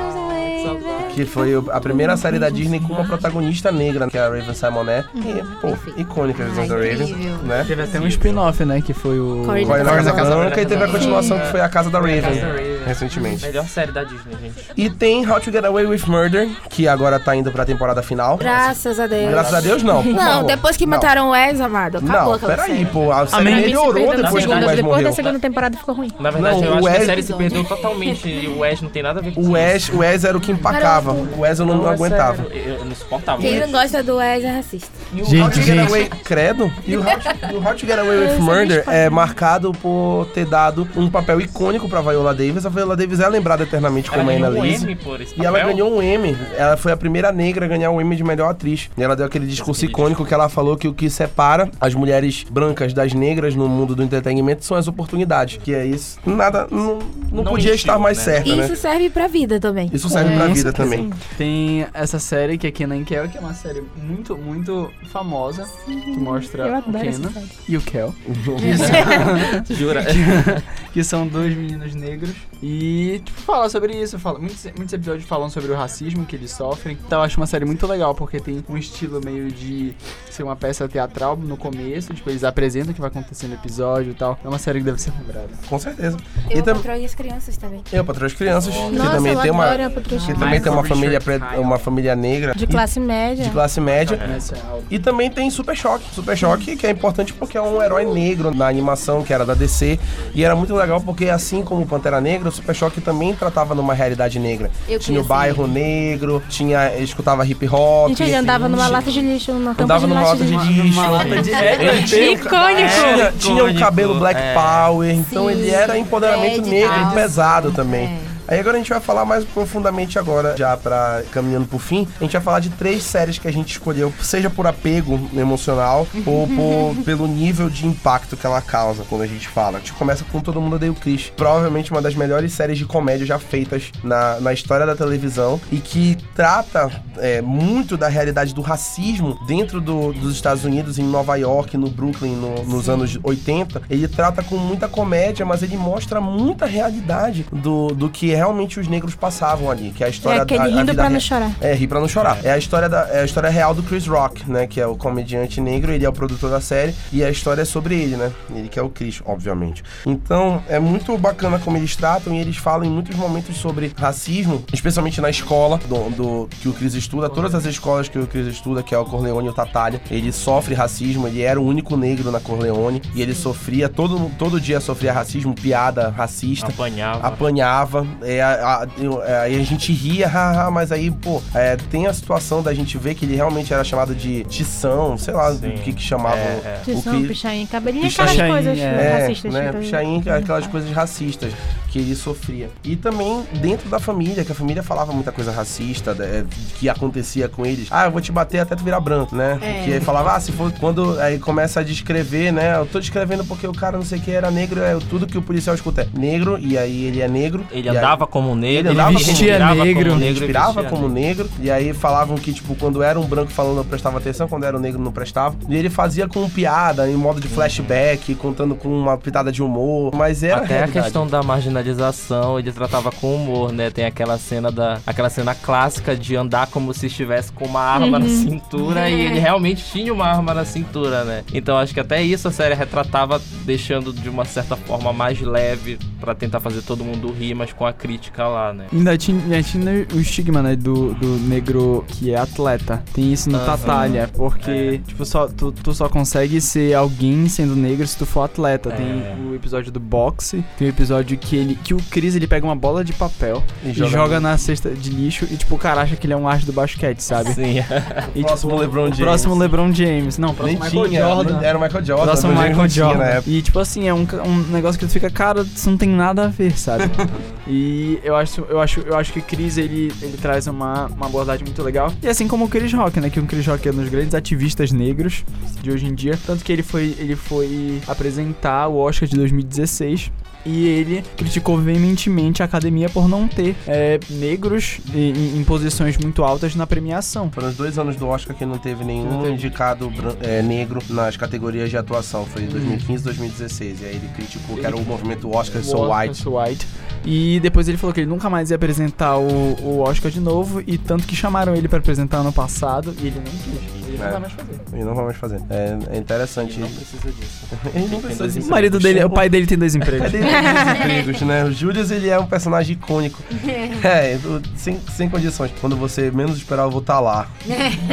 Que foi a primeira série da Disney com uma protagonista negra, que é a Raven Simonet. E, pô, icônica as visões da Ai, Raven, né? Teve até um spin-off, né? Que foi o. Corey Corey na Corey Casa Branca e teve a continuação que foi a Casa da Raven, Casa da Raven. Recentemente. Melhor série da Disney, gente. E tem How to Get Away with Murder, que agora tá indo pra temporada final. Graças a Deus. Graças a Deus, não. Não, depois que Não. mataram o Wes, amado, acabou Não, aquela peraí, série. pô. A série Amém. melhorou Depois depois que o Wes depois morreu. da segunda temporada ficou ruim. Na verdade, Não, eu o acho que a série se perdeu totalmente e o Wes não tem nada a ver com O Wes, o Wes era o que empacava. O Wes eu não, não é aguentava. Eu, eu não suportava. Quem não gosta do Wes é racista. E o Gente, How to Get gente. Away, credo. E o How to, o How to Get Away with Murder é marcado por ter dado um papel icônico pra Viola Davis. A Viola Davis é lembrada eternamente Ela como Ana um Lise. Emmy por esse E ela ganhou um Emmy. Ela foi a primeira negra a ganhar o Emmy de melhor atriz. E ela deu aquele discurso icônico que ela falou que o que separa as mulheres brancas das negras no mundo do entretenimento são as oportunidades. Que é isso. Nada. Não, não, Não podia estar mais né? certo, E né? isso serve pra vida também. Isso serve pra vida também. Tem essa série que é Kenan e Kel, que é uma série muito, muito famosa, que mostra o Kenan e o Kel, Jura? que são dois meninos negros. E, tipo, fala sobre isso. Fala, muitos, muitos episódios falam sobre o racismo que eles sofrem. Então eu acho uma série muito legal, porque tem um estilo meio de ser uma peça teatral no começo. Tipo, eles apresentam o que vai acontecer no episódio e tal. É uma série que deve ser lembrada. Com certeza. Eu E tam- controlo as crianças também. Eu, para as crianças, que Nossa, também eu tem uma, que também tem uma família, pre- uma família negra De e- classe média. de classe média. É a E também tem Super Choque. Super Choque, que é importante porque é um herói negro na animação, que era da DC. E era muito legal porque, assim como o Pantera Negra, Super Choque também tratava numa realidade negra. Eu tinha o bairro ele. negro, tinha, escutava hip hop. Gente, ele andava numa lata de lixo, numa tampa Andava de numa lata de lixo. lixo. Uma lata de- Ele tinha, o ca- Icônico! tinha, o cabelo Black é. Power, então Sim, ele era empoderamento e negro tal. pesado também. Aí agora a gente vai falar mais profundamente agora, já pra caminhando pro fim, a gente vai falar de três séries que a gente escolheu, seja por apego emocional ou por, pelo nível de impacto que ela causa quando a gente fala. A gente começa com Todo Mundo Odeia o Chris, provavelmente uma das melhores séries de comédia já feitas na, na história da televisão e que trata é, muito da realidade do racismo dentro do- dos Estados Unidos, em Nova York, no Brooklyn, no- nos anos 80. Ele trata com muita comédia, mas ele mostra muita realidade do, do que realmente os negros passavam ali, que é a É história aquele da a rindo vida pra não chorar. é, rir pra não chorar. É a história da é a história real do Chris Rock, né? Que é o comediante negro, ele é o produtor da série. E a história é sobre ele, né? Ele que é o Chris, obviamente. Então, é muito bacana como eles tratam e eles falam em muitos momentos sobre racismo, especialmente na escola do, do- que o Chris estuda. Todas as escolas que o Chris estuda, que é o Corleone e o Tatália, ele sofre racismo, ele era o único negro na Corleone e ele sofria, todo, todo dia sofria racismo, piada racista Apanhava. apanhava, é, a- a- é, aí a gente ria, haha, mas aí, pô, é, tem a situação da gente ver que ele realmente era chamado de tição, sei lá Sim. o que que chamavam É, é. o Tição, Chris. pichain, cabelinho, Pichain, aquelas coisas é. racistas. né, tipo, pichain, aquelas coisas racistas que ele sofria. E também dentro da família, que a família falava muita coisa racista, né, que acontecia com eles. Ah, eu vou te bater até tu virar branco, né? É. Que aí falava, ah, se for quando aí começa a descrever, né? Eu tô descrevendo porque o cara não sei o que era negro, é tudo que o policial escuta é negro, e aí ele é negro. Ele aí- andava como negro, Ele ele como respirava negro, como ele negro, respirava vestia como negro, e aí falavam que, tipo, quando era um branco falando não prestava atenção, quando era um negro não prestava. E ele fazia com piada, em modo de flashback, contando com uma pitada de humor, mas era Até a realidade. questão da marginalização, ele tratava com humor, né? Tem aquela cena da aquela cena clássica de andar como se estivesse com uma arma na cintura e ele realmente tinha uma arma na cintura, né? Então acho que até isso a série retratava deixando de uma certa forma mais leve pra tentar fazer todo mundo rir, mas com a crítica lá, né? Ainda tinha, tinha o estigma, né, do, do negro que é atleta. Tem isso no Aham. Tatália, porque, tipo, só, tu, tu só consegue ser alguém sendo negro se tu for atleta. É. Tem o episódio do boxe, tem o episódio que ele que o Chris, ele pega uma bola de papel E e joga na cesta de lixo e, tipo, o cara acha que ele é um arte do basquete, sabe? Sim. E, Próximo LeBron James. Próximo LeBron James. Não, Nem próximo Michael tinha, Jordan. era o Michael Jordan. Próximo LeBron Michael tinha Jordan. na época. E tipo assim, é um, um negócio que tu fica, cara, isso não tem nada a ver, sabe? e eu acho, eu acho, eu acho que Chris ele, ele traz uma, uma abordagem muito legal. E assim como o Chris Rock, né? Que o Chris Rock é um dos grandes ativistas negros de hoje em dia. Tanto que ele foi, ele foi apresentar o Oscar de 2016. E ele criticou veementemente a academia por não ter é, negros em, em posições muito altas na premiação. Foram os dois anos do Oscar que não teve nenhum Não teve. indicado é, negro nas categorias de atuação. Foi em 2015 e 2016. E aí ele criticou que era o movimento Oscar So Oscar White. So White. E depois ele falou que ele nunca mais ia apresentar o, o Oscar de novo. E tanto que chamaram ele pra apresentar ano passado e ele não quis. Ele não É. vai mais fazer. E não vamos fazer. É, é interessante. Não precisa disso. Ele não precisa disso. O marido dele, o pai dele tem dois empregos. Ele tem dois empregos, né? O Julius, ele é um personagem icônico. É, sem, sem condições. Quando você menos esperar, eu vou estar lá.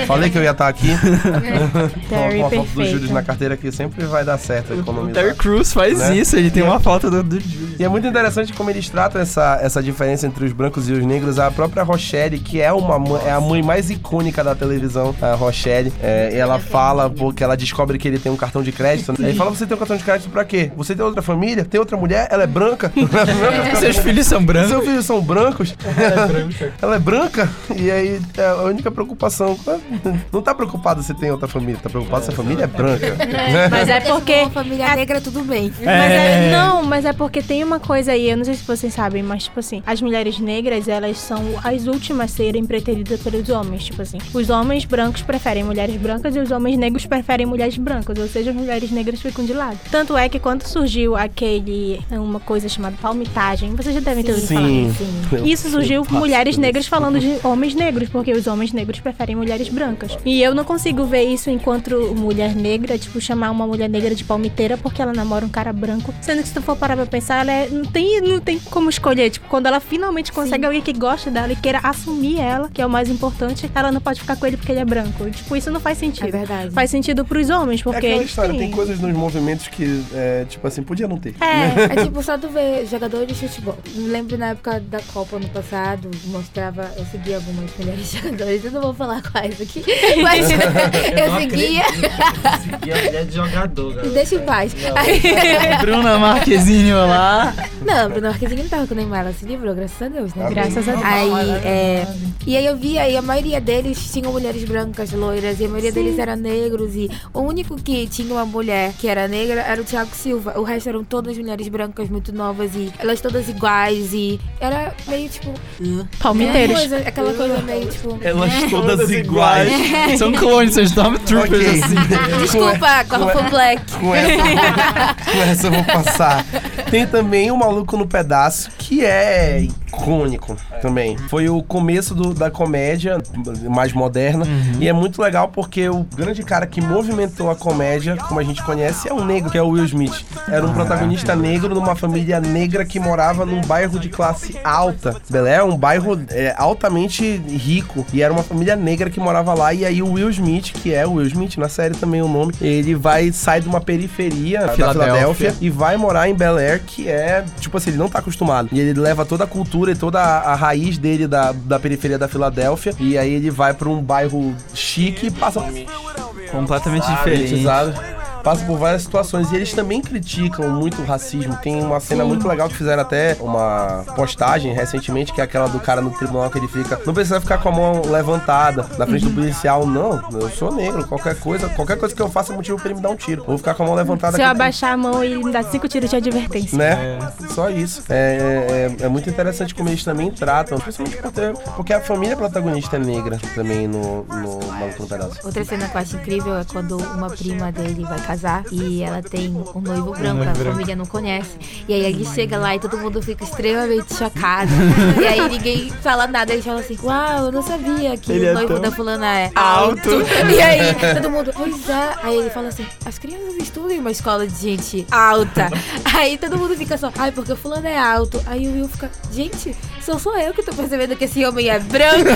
Falei que eu ia estar aqui. com Terry com a foto do. Julius na carteira aqui sempre vai dar certo O economizar. Terry Crews faz Né? isso, ele tem E é- uma foto do, do Julius. E é muito interessante como eles tratam essa, essa diferença entre os brancos e os negros. A própria Rochelle, que é, uma, é a mãe mais icônica da televisão, a Rochelle, é, ela fala, porque ela descobre que ele tem um cartão de crédito. Aí fala: Você tem um cartão de crédito pra quê? Você tem outra família? Tem outra mulher? Ela é branca? Seus filhos são brancos. Seus filhos são brancos? Ela é branca? E aí é a única preocupação. Não tá preocupado se tem outra família, tá preocupado se a família é branca. né? Mas é porque. uma família negra, tudo bem. Mas é- não, mas é porque tem uma coisa aí, eu não sei se vocês sabem, mas tipo assim, as mulheres negras, elas são as últimas a serem preteridas pelos homens, tipo assim. Os homens brancos preferem mulheres brancas e os homens negros preferem mulheres brancas, ou seja, as mulheres negras ficam de lado. Tanto é que quando surgiu aquele uma coisa chamada palmitagem, vocês já devem ter ouvido falar. Sim. Isso surgiu mulheres negras falando de homens negros, porque os homens negros preferem mulheres brancas. E eu não consigo ver isso enquanto mulher negra, tipo, chamar uma mulher negra de palmiteira porque ela namora um cara branco. Sendo que se tu for parar pra pensar, ela é- não, tem, não tem como escolher. Tipo, quando ela finalmente consegue Sim. alguém que gosta dela e queira assumir ela, que é o mais importante, ela não pode ficar com ele porque ele é branco. Tipo, isso isso não faz sentido. É verdade. Faz sentido pros homens, É porque aquela eles história, tem coisas nos movimentos que, é, tipo assim, podia não ter. É, É tipo só tu ver jogador de futebol. Me lembro na época da Copa ano passado, mostrava, eu seguia algumas mulheres jogadoras, eu não vou falar quais aqui, mas eu seguia, Seguia a mulher de jogador, galera. deixa em paz. Bruna Marquezinho lá. Não, Bruno Marquezine não tava com o Neymar, ela se livrou, graças a Deus, né? Graças a Deus. Aí, é, e aí eu via, e a maioria deles tinham mulheres brancas, loiras, e a maioria deles eram negros, e o único que tinha uma mulher que era negra era o Thiago Silva. O resto eram todas mulheres brancas muito novas, e elas todas iguais, e era meio tipo. palmiteiros. Coisa, aquela coisa meio tipo. Elas todas iguais. São clones, são Stormtroopers Ok. assim. Desculpa, Corpo Black. Com essa, com essa eu vou passar. Tem também o Maluco no Pedaço, que é icônico também. Foi o começo do- da comédia mais moderna. E é muito legal porque o grande cara que movimentou a comédia, como a gente conhece, é um negro, que é o Will Smith. Era um protagonista negro numa família negra que morava num bairro de classe alta. Belé? Um bairro é, altamente rico. E era uma família negra que morava lá. E aí o Will Smith, que é o Will Smith, na série também é o nome, ele vai sair de uma periferia da Filadélfia. Filadélfia e vai morar em Bel Air, que é, tipo assim, ele não tá acostumado. E ele leva toda a cultura e toda a, a raiz dele da, da periferia da Filadélfia. E aí ele vai pra um bairro chique passa Completamente diferente. Elitizado. Passa por várias situações. E eles também criticam muito o racismo. Tem uma cena muito legal que fizeram até uma postagem recentemente, que é aquela do cara no tribunal que ele fica. Não precisa ficar com a mão levantada na frente do policial. Não, eu sou negro. Qualquer coisa, qualquer coisa que eu faça é motivo pra ele me dar um tiro. Vou ficar com a mão levantada Se eu abaixar a mão, ele me dá cinco tiros de advertência. Né? Só isso. É, é, é muito interessante como eles também tratam, principalmente porque, porque a família protagonista é negra também no, no Maluco no Pedaço. Outra cena que eu acho incrível é quando uma prima dele vai casar e ela tem um noivo branco, a família não conhece. E aí ele chega lá e todo mundo fica extremamente chocado. e aí ninguém fala nada, eles falam assim: Uau, eu não sabia que Ele o é noivo tão da fulana é alto." alto. e aí todo mundo, pois é. Aí ele fala assim: As crianças estudam em uma escola de gente alta. aí todo mundo fica só, ai, porque o fulano é alto. Aí o Will fica, gente, sou só eu que tô percebendo que esse homem é branco.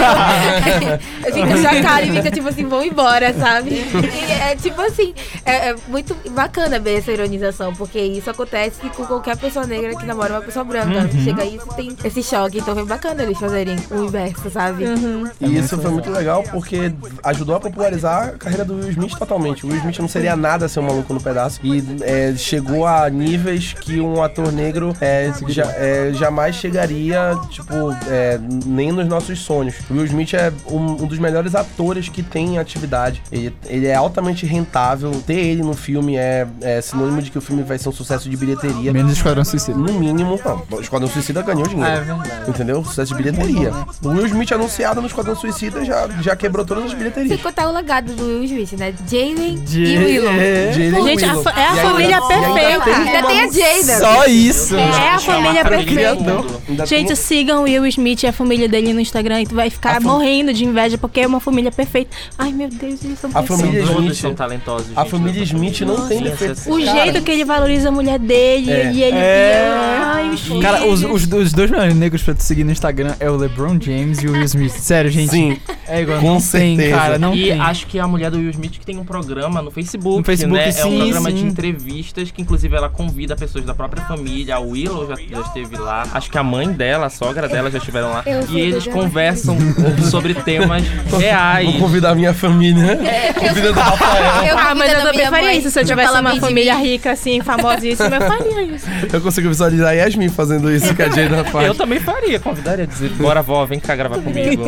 fica chocado e fica tipo assim, vão embora, sabe? E é tipo assim, é, é muito bacana ver essa ironização, porque isso acontece com qualquer pessoa negra que namora uma pessoa branca. Chega isso, tem esse choque. Então foi bacana eles fazerem o inverso, sabe? Uhum. E isso foi muito legal porque ajudou a popularizar a carreira do Will Smith totalmente. O Will Smith não seria nada sem um maluco no pedaço. E é, chegou a níveis que um ator negro é, ja- é, jamais chegaria, tipo, é, nem nos nossos sonhos. O Will Smith é um, um dos melhores atores que tem em atividade. Ele, ele é altamente rentável. Ter ele no filme é, é sinônimo de que o filme vai ser um sucesso de bilheteria. Menos Esquadrão Suicida. No mínimo, não. O Esquadrão Suicida ganhou dinheiro. É verdade. Entendeu? Sucesso de bilheteria. O Will Smith anunciado no Esquadrão Suicida já, já quebrou todas as bilheterias. contar o legado do Will Smith, né? Jaden De- e Willow. É. Jalen Gente, Willow. é a família ainda- ainda perfeita. tem Ainda uma- tem a Jada. Só isso. É a família perfeita. Gente, tem- sigam o Will Smith e a família dele no Instagram e tu vai ficar fam- morrendo de inveja porque é uma família perfeita. Ai, meu Deus, eles são A família Smith- são talentosos. A família nessa Smith não tem defeito. O jeito que ele valoriza a mulher dele É. e ele. É. Ai, os Cara, os, os, os dois melhores negros pra te seguir no Instagram é o LeBron James e o Will Smith. Sério, gente. Sim. É igual. Com não tem, certeza. cara. Não e tem. acho que é a mulher do Will Smith que tem um programa no Facebook, No Facebook, né? é sim, um programa sim. de entrevistas que inclusive ela convida pessoas da própria família. A Willow já, já esteve lá. Acho que a mãe dela, a sogra dela já estiveram lá. Eu E eles conversam sobre temas reais. Vou convidar a minha família. Convida do Rafael. Eu Ah, mas eu também faria isso. Se eu tivesse falar uma família rica, assim, famosíssima, eu faria isso. Eu consigo visualizar a Yasmin fazendo isso que a Jada faz. Eu também faria, convidaria, dizer, bora vó, vem cá gravar comigo.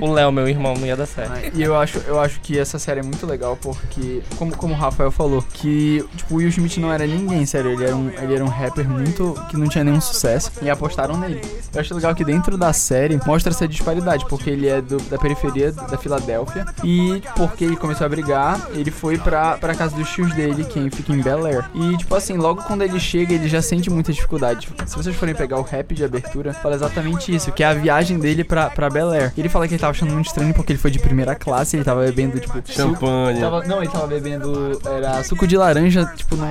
O Léo, meu irmão, não ia dar certo. E eu acho, eu acho que essa série é muito legal porque, como, como o Rafael falou, que tipo, o Will Smith não era ninguém, sério. Ele era, um, ele era um rapper muito. que não tinha nenhum sucesso e apostaram nele. Eu acho legal que dentro da série mostra essa disparidade, porque ele é do- da periferia da Filadélfia e porque ele começou a brigar, ele foi pra, pra casa dos tios dele, quem fica em Bel Air. E, tipo assim, logo quando ele chega, ele já sente muita dificuldade. Se vocês forem pegar o rap de abertura, fala exatamente isso, que é a viagem dele pra, pra Bel Air. Ele fala que ele tava achando muito estranho porque ele foi de primeira classe, ele tava bebendo, tipo, Champanhe. Tava- não, ele tava bebendo. Era suco de laranja, tipo, num-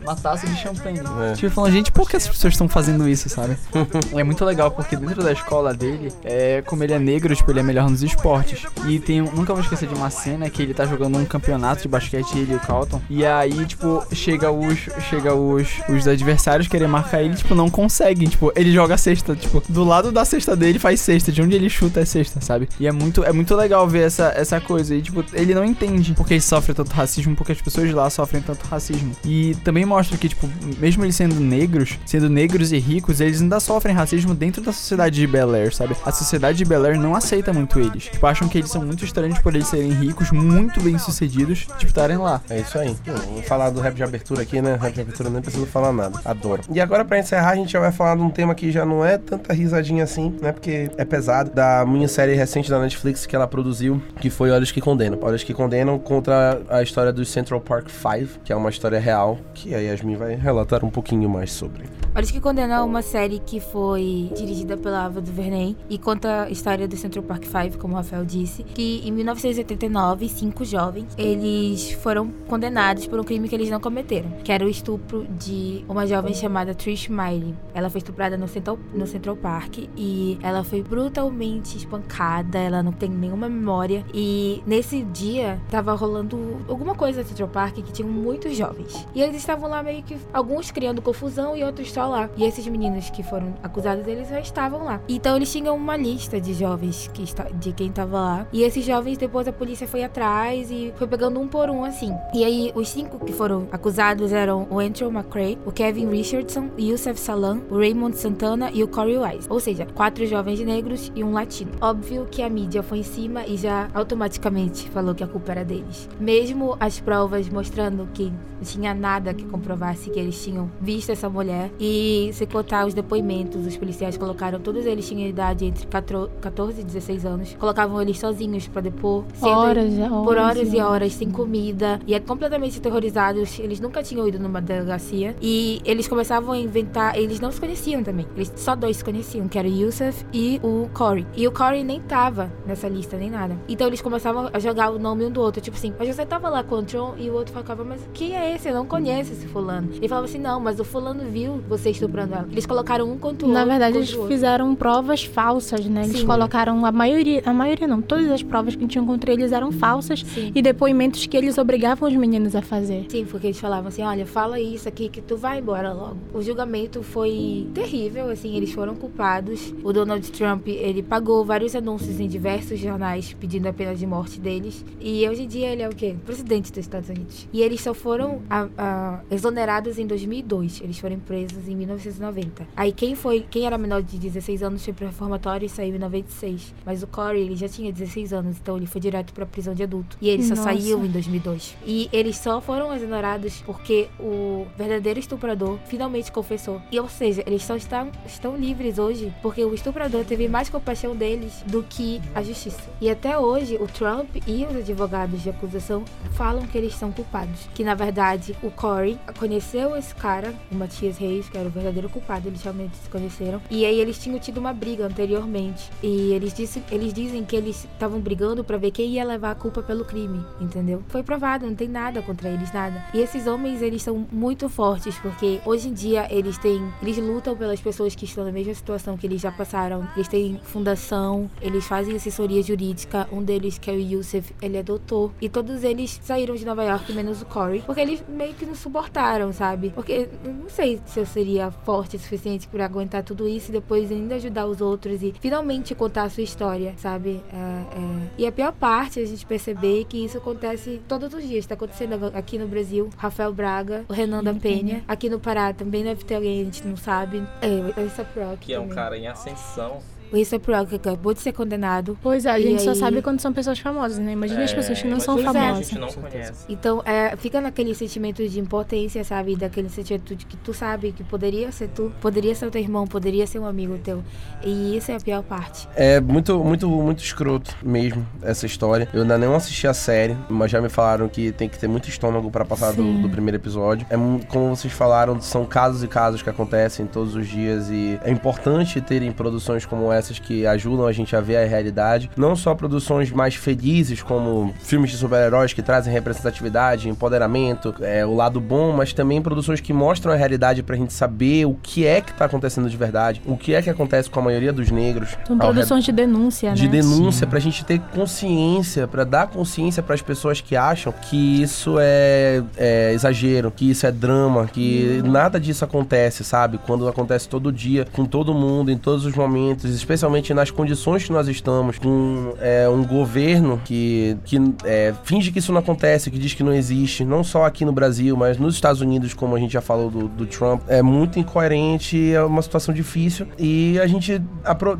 numa taça de champanhe. É. Tipo, falando, gente, por que as pessoas estão fazendo isso, sabe? é muito legal, porque dentro da escola dele, é, como ele é negro, tipo, ele é melhor nos esportes. E tem. Nunca vou esquecer de uma cena que ele tá jogando um campeonato de basquete, ele e o E aí, tipo, chega os. Chega os, os adversários querer marcar ele, tipo, não conseguem. Tipo, ele joga cesta, tipo, do lado da cesta dele faz cesta, de onde ele chuta é cesta, sabe? E é muito, é muito legal ver essa, essa coisa. E, tipo, ele não entende porque ele sofre tanto racismo, porque as pessoas lá sofrem tanto racismo. E também mostra que, tipo, mesmo eles sendo negros, sendo negros e ricos, eles ainda sofrem racismo dentro da sociedade de Bel Air, sabe? A sociedade de Bel Air não aceita muito eles. Tipo, acham que eles são muito estranhos por eles serem ricos, muito bem sucedidos, tipo, estarem lá. É isso aí. Vou falar do rap de abertura aqui, né? Rap de abertura nem preciso falar nada. Adoro. E agora, pra encerrar, a gente já vai falar de um tema que já não é tanta risadinha assim, né? Porque é pesado. Da minissérie recente da Netflix que ela produziu, que foi Olhos que Condenam. Olhos que Condenam contra a história do Central Park 5, que é uma história real, que a Yasmin vai relatar um pouquinho mais sobre. Olha que Condenar é uma série que foi dirigida pela Ava DuVernay e conta a história do Central Park 5, como o Rafael disse, que em 1989, cinco jovens, eles foram condenados por um crime que eles não cometeram, que era o estupro de uma jovem chamada Trish Miley. Ela foi estuprada no Central, no Central Park e ela foi brutalmente espancada, ela não tem nenhuma memória e nesse dia tava rolando alguma coisa no Central Park que tinham muitos jovens. E eles estavam lá meio que alguns criando confusão e outros só lá. E esses meninos que foram acusados, eles já estavam lá. Então eles tinham uma lista de jovens que de quem tava lá. E esses jovens depois a polícia foi atrás e foi pegando um por um assim. E aí os cinco que foram acusados eram o Andrew McCrae, o Kevin Richardson, o Yusef Salam, o Raymond Santana e o Corey Wise. Ou seja, quatro jovens negros e um latino. Óbvio que a mídia foi em cima e já automaticamente falou que a culpa era deles. Mesmo as provas mostrando que não tinha nada que comprovasse que eles tinham visto essa mulher. E se contar os depoimentos, os policiais colocaram, todos eles tinham idade entre 14 e 16 anos. Colocavam eles sozinhos pra depor. horas, por horas e horas sem comida e é completamente aterrorizados. Eles nunca tinham ido numa delegacia e eles começavam a inventar. Eles não se conheciam também. Eles só dois se conheciam, que era o Yusuf e o Corey. E o Corey nem tava nessa lista nem nada. Então eles começavam a jogar o nome um do outro, tipo assim, mas você tava lá com o Tron e o outro ficava, mas quem é esse? Eu não conheço esse fulano. Ele falava assim, não, mas o fulano viu você estuprando ela. Eles colocaram um contra o Na outro. verdade, contra eles fizeram provas falsas, né? Eles Sim. colocaram a maioria, a maioria não, todas as provas que tinham contra eles eram falsas Sim. e depoimentos que eles obrigavam os meninos a fazer. Sim, porque eles falavam assim, olha, fala isso aqui que tu vai embora logo. O julgamento foi terrível, assim, eles foram culpados. O Donald Trump, ele pagou vários anúncios em diversos jornais pedindo a pena de morte deles. E hoje em dia ele é o quê? Presidente dos Estados Unidos. E eles só foram a- a- exonerados em 2002. Eles foram presos em 1990. Aí quem foi, quem era menor de 16 anos foi pro reformatório e saiu em 96. Mas o Corey, ele já tinha 16 anos, então ele foi direto pra prisão de adulto. E ele só Nossa. saiu em 2002. E eles só foram exonerados porque o verdadeiro estuprador finalmente confessou. E ou seja, eles só estão, estão livres hoje porque o estuprador teve mais compaixão deles do que a justiça. E até hoje, o Trump e os advogados de acusação falam que eles são culpados. Que na verdade o Corey conheceu esse cara, o Matias Reis, que era o verdadeiro culpado, eles realmente se conheceram. E aí eles tinham tido uma briga anteriormente. E eles, disse, eles dizem que eles estavam brigando pra ver quem ia levar a culpa pelo crime, entendeu? Foi provado, não tem nada contra eles, nada. E esses homens, eles são muito fortes, porque hoje em dia eles têm. Eles lutam pelas pessoas que estão na mesma situação que eles já passaram. Eles têm fundação, eles fazem assessoria jurídica. Um deles, que é o Yusuf, ele é doutor. E todos eles saíram de Nova York, menos o Corey, porque eles meio que não suportaram, sabe? Porque não sei se eu seria forte o suficiente pra aguentar tudo isso e depois ainda ajudar os outros e finalmente contar a sua história, sabe? É, é. E a pior parte é a gente perceber que isso acontece todos os dias. Tá acontecendo aqui no Brasil, Rafael Braga, o Renan da Penha. Aqui no Pará também deve ter alguém, a gente não sabe. É, essa Proc Que é um também. cara em ascensão. O Rocky acabou de ser condenado. Pois é, a gente só aí- sabe quando são pessoas famosas, né? Imagina as É, pessoas que não são é, famosas. gente não conhece. Então, é, fica naquele sentimento de impotência, sabe? Daquele sentimento de que tu sabe que poderia ser tu, poderia ser o teu irmão, poderia ser um amigo teu. E isso é a pior parte. É muito, muito, muito escroto mesmo essa história. Eu ainda não assisti a série, mas já me falaram que tem que ter muito estômago pra passar do, do primeiro episódio. É como vocês falaram, são casos e casos que acontecem todos os dias e é importante terem produções como essas que ajudam a gente a ver a realidade. Não só produções mais felizes, como filmes de super-heróis que trazem representatividade, empoderamento, é, o lado bom, mas também produções que mostram a realidade pra gente saber o que é que tá acontecendo de verdade, o que é que acontece com a maioria dos negros. São produções de denúncia, de né? denúncia pra gente ter consciência, pra dar consciência pras pessoas que acham que isso é, é exagero, que isso é drama, que nada disso acontece, sabe? Quando acontece todo dia, com todo mundo, em todos os momentos, especialmente nas condições que nós estamos, com é, um governo que, que é, finge que isso não acontece, que diz que não existe, não só aqui no Brasil, mas nos Estados Unidos, como a gente já falou do, do Trump, é muito incoerente, é uma situação difícil e a gente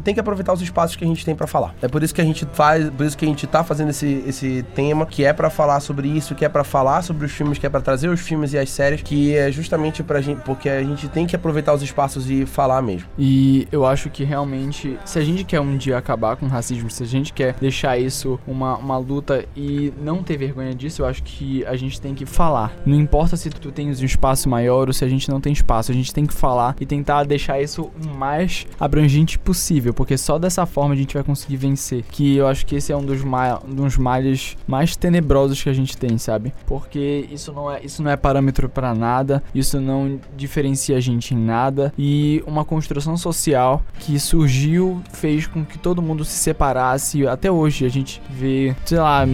tem que aproveitar os espaços que a gente tem pra falar. É por isso que a gente faz, por isso que a gente tá fazendo esse, esse tema, que é pra falar sobre isso, que é pra falar sobre os filmes, que é pra trazer os filmes e as séries, que é justamente pra gente, porque a gente tem que aproveitar os espaços e falar mesmo. E eu acho que realmente, se a gente quer um dia acabar com o racismo, se a gente quer deixar isso uma, uma luta e não ter vergonha disso, eu acho que a gente tem que falar. Não importa se tu tens um espaço maior ou se a gente não tem espaço, a gente tem que falar e tentar deixar isso o mais abrangente possível, porque só dessa forma a gente vai conseguir vencer. Que eu acho que esse é um dos, ma dos males mais tenebrosos que a gente tem, sabe? Porque isso não é, isso não é parâmetro pra nada, isso não diferencia a gente em nada e uma construção social que surgiu fez com que todo mundo se separasse. Até hoje a gente vê, sei lá,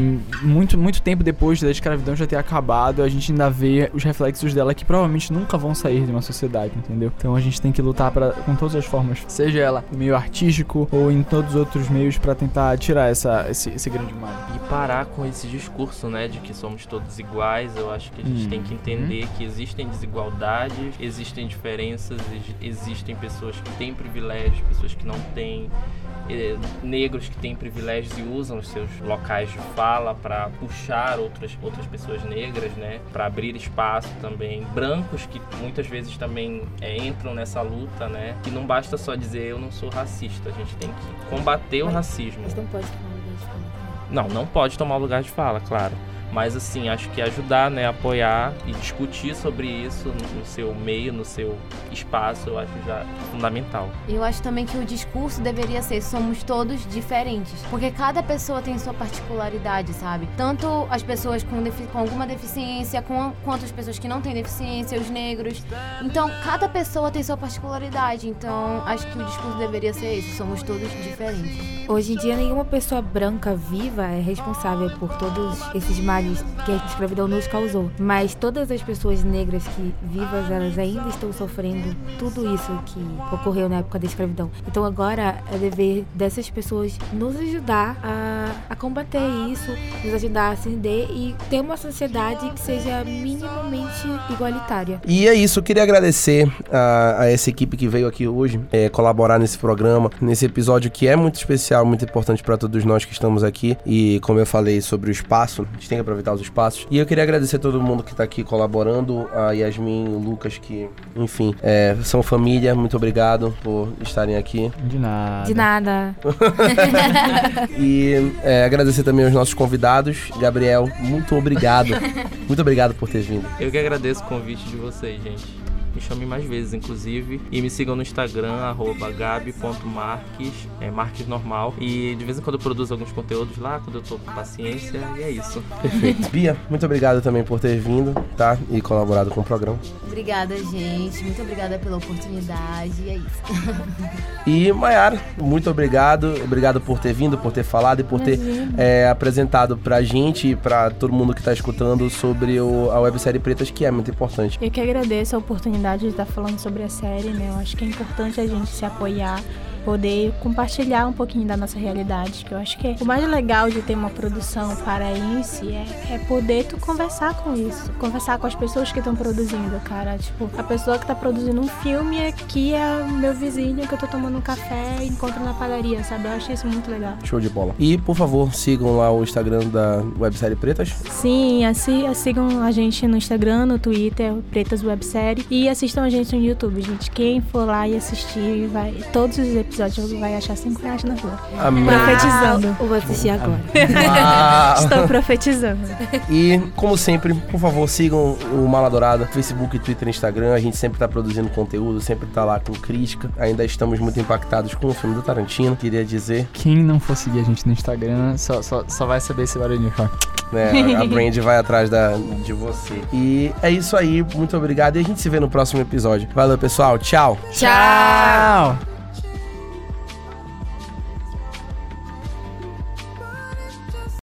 muito muito tempo depois da escravidão já ter acabado, a gente ainda vê os reflexos dela que provavelmente nunca vão sair de uma sociedade, entendeu? Então a gente tem que lutar pra, com todas as formas, seja ela no meio artístico ou em todos os outros meios pra tentar tirar essa, esse, esse grande mal. E parar com esse discurso, né, de que somos todos iguais. Eu acho que a gente Hum. tem que entender que existem desigualdades, existem diferenças, ex- existem pessoas que têm privilégios, pessoas que não têm. Eh, negros que têm privilégios e usam os seus locais de fala para puxar outras, outras pessoas negras, né, para abrir espaço também. Brancos que muitas vezes também eh, entram nessa luta, né, que não basta só dizer eu não sou racista, a gente tem que combater o racismo. Mas não pode tomar lugar de fala. Não, não pode tomar lugar de fala, claro. Mas assim, acho que ajudar, né, apoiar e discutir sobre isso no seu meio, no seu espaço, eu acho já fundamental. Eu acho também que o discurso deveria ser somos todos diferentes. Porque cada pessoa tem sua particularidade, sabe? Tanto as pessoas com, defi- com alguma deficiência, com, quanto as pessoas que não têm deficiência, os negros. Então, cada pessoa tem sua particularidade. Então, acho que o discurso deveria ser esse, somos todos diferentes. Hoje em dia, nenhuma pessoa branca viva é responsável por todos esses males que a escravidão nos causou. Mas todas as pessoas negras que vivas, elas ainda estão sofrendo tudo isso que ocorreu na época da escravidão. Então agora é dever dessas pessoas nos ajudar a, a combater isso, nos ajudar a ascender e ter uma sociedade que seja minimamente igualitária. E é isso, eu queria agradecer a, a essa equipe que veio aqui hoje é, colaborar nesse programa, nesse episódio que é muito especial, muito importante para todos nós que estamos aqui. E como eu falei sobre o espaço, a gente tem que aproveitar os espaços. E eu queria agradecer todo mundo que tá aqui colaborando, a Yasmin, o Lucas, que, enfim, é, são família. Muito obrigado por estarem aqui. De nada. De nada. E é, agradecer também aos nossos convidados. Gabriel, muito obrigado. muito obrigado por ter vindo. Eu que agradeço o convite de vocês, gente. Me chamem mais vezes, inclusive. E me sigam no Instagram, arroba gabi.marques, é Marques normal. E de vez em quando eu produzo alguns conteúdos lá, quando eu tô com paciência. E é isso. Perfeito. Bia, muito obrigado também por ter vindo, tá? E colaborado com o programa. Obrigada, gente. Muito obrigada pela oportunidade. E é isso. E Maiara, muito obrigado. Obrigado por ter vindo, por ter falado e por ter é, apresentado pra gente e pra todo mundo que tá escutando sobre o, a websérie Pretas, que é muito importante. Eu que agradeço a oportunidade de estar falando sobre a série, né? Eu acho que é importante a gente se apoiar poder compartilhar um pouquinho da nossa realidade, que eu acho que o mais legal de ter uma produção paraense é, é poder tu conversar com isso, conversar com as pessoas que estão produzindo, cara. Tipo, a pessoa que tá produzindo um filme aqui é meu vizinho que eu tô tomando um café e encontro na padaria, sabe? Eu acho isso muito legal. Show de bola. E, por favor, sigam lá o Instagram da Websérie Pretas. Sim, assi sigam a gente no Instagram, no Twitter, Pretas Websérie. E assistam a gente no YouTube, gente. Quem for lá e assistir, vai, todos os episódios vai achar 5 reais na rua. Amém. Profetizando. Vou assistir agora. Ah, Estou profetizando. E, como sempre, por favor, sigam o Mala Dourada, Facebook, Twitter e Instagram. A gente sempre tá produzindo conteúdo, sempre tá lá com crítica. Ainda estamos muito impactados com o filme do Tarantino, queria dizer. Quem não for seguir a gente no Instagram, só, só, só vai saber esse barulhinho. né? A Brand vai atrás da, de você. E é isso aí, muito obrigado. E a gente se vê no próximo episódio. Valeu, pessoal. Tchau. Tchau! Tchau!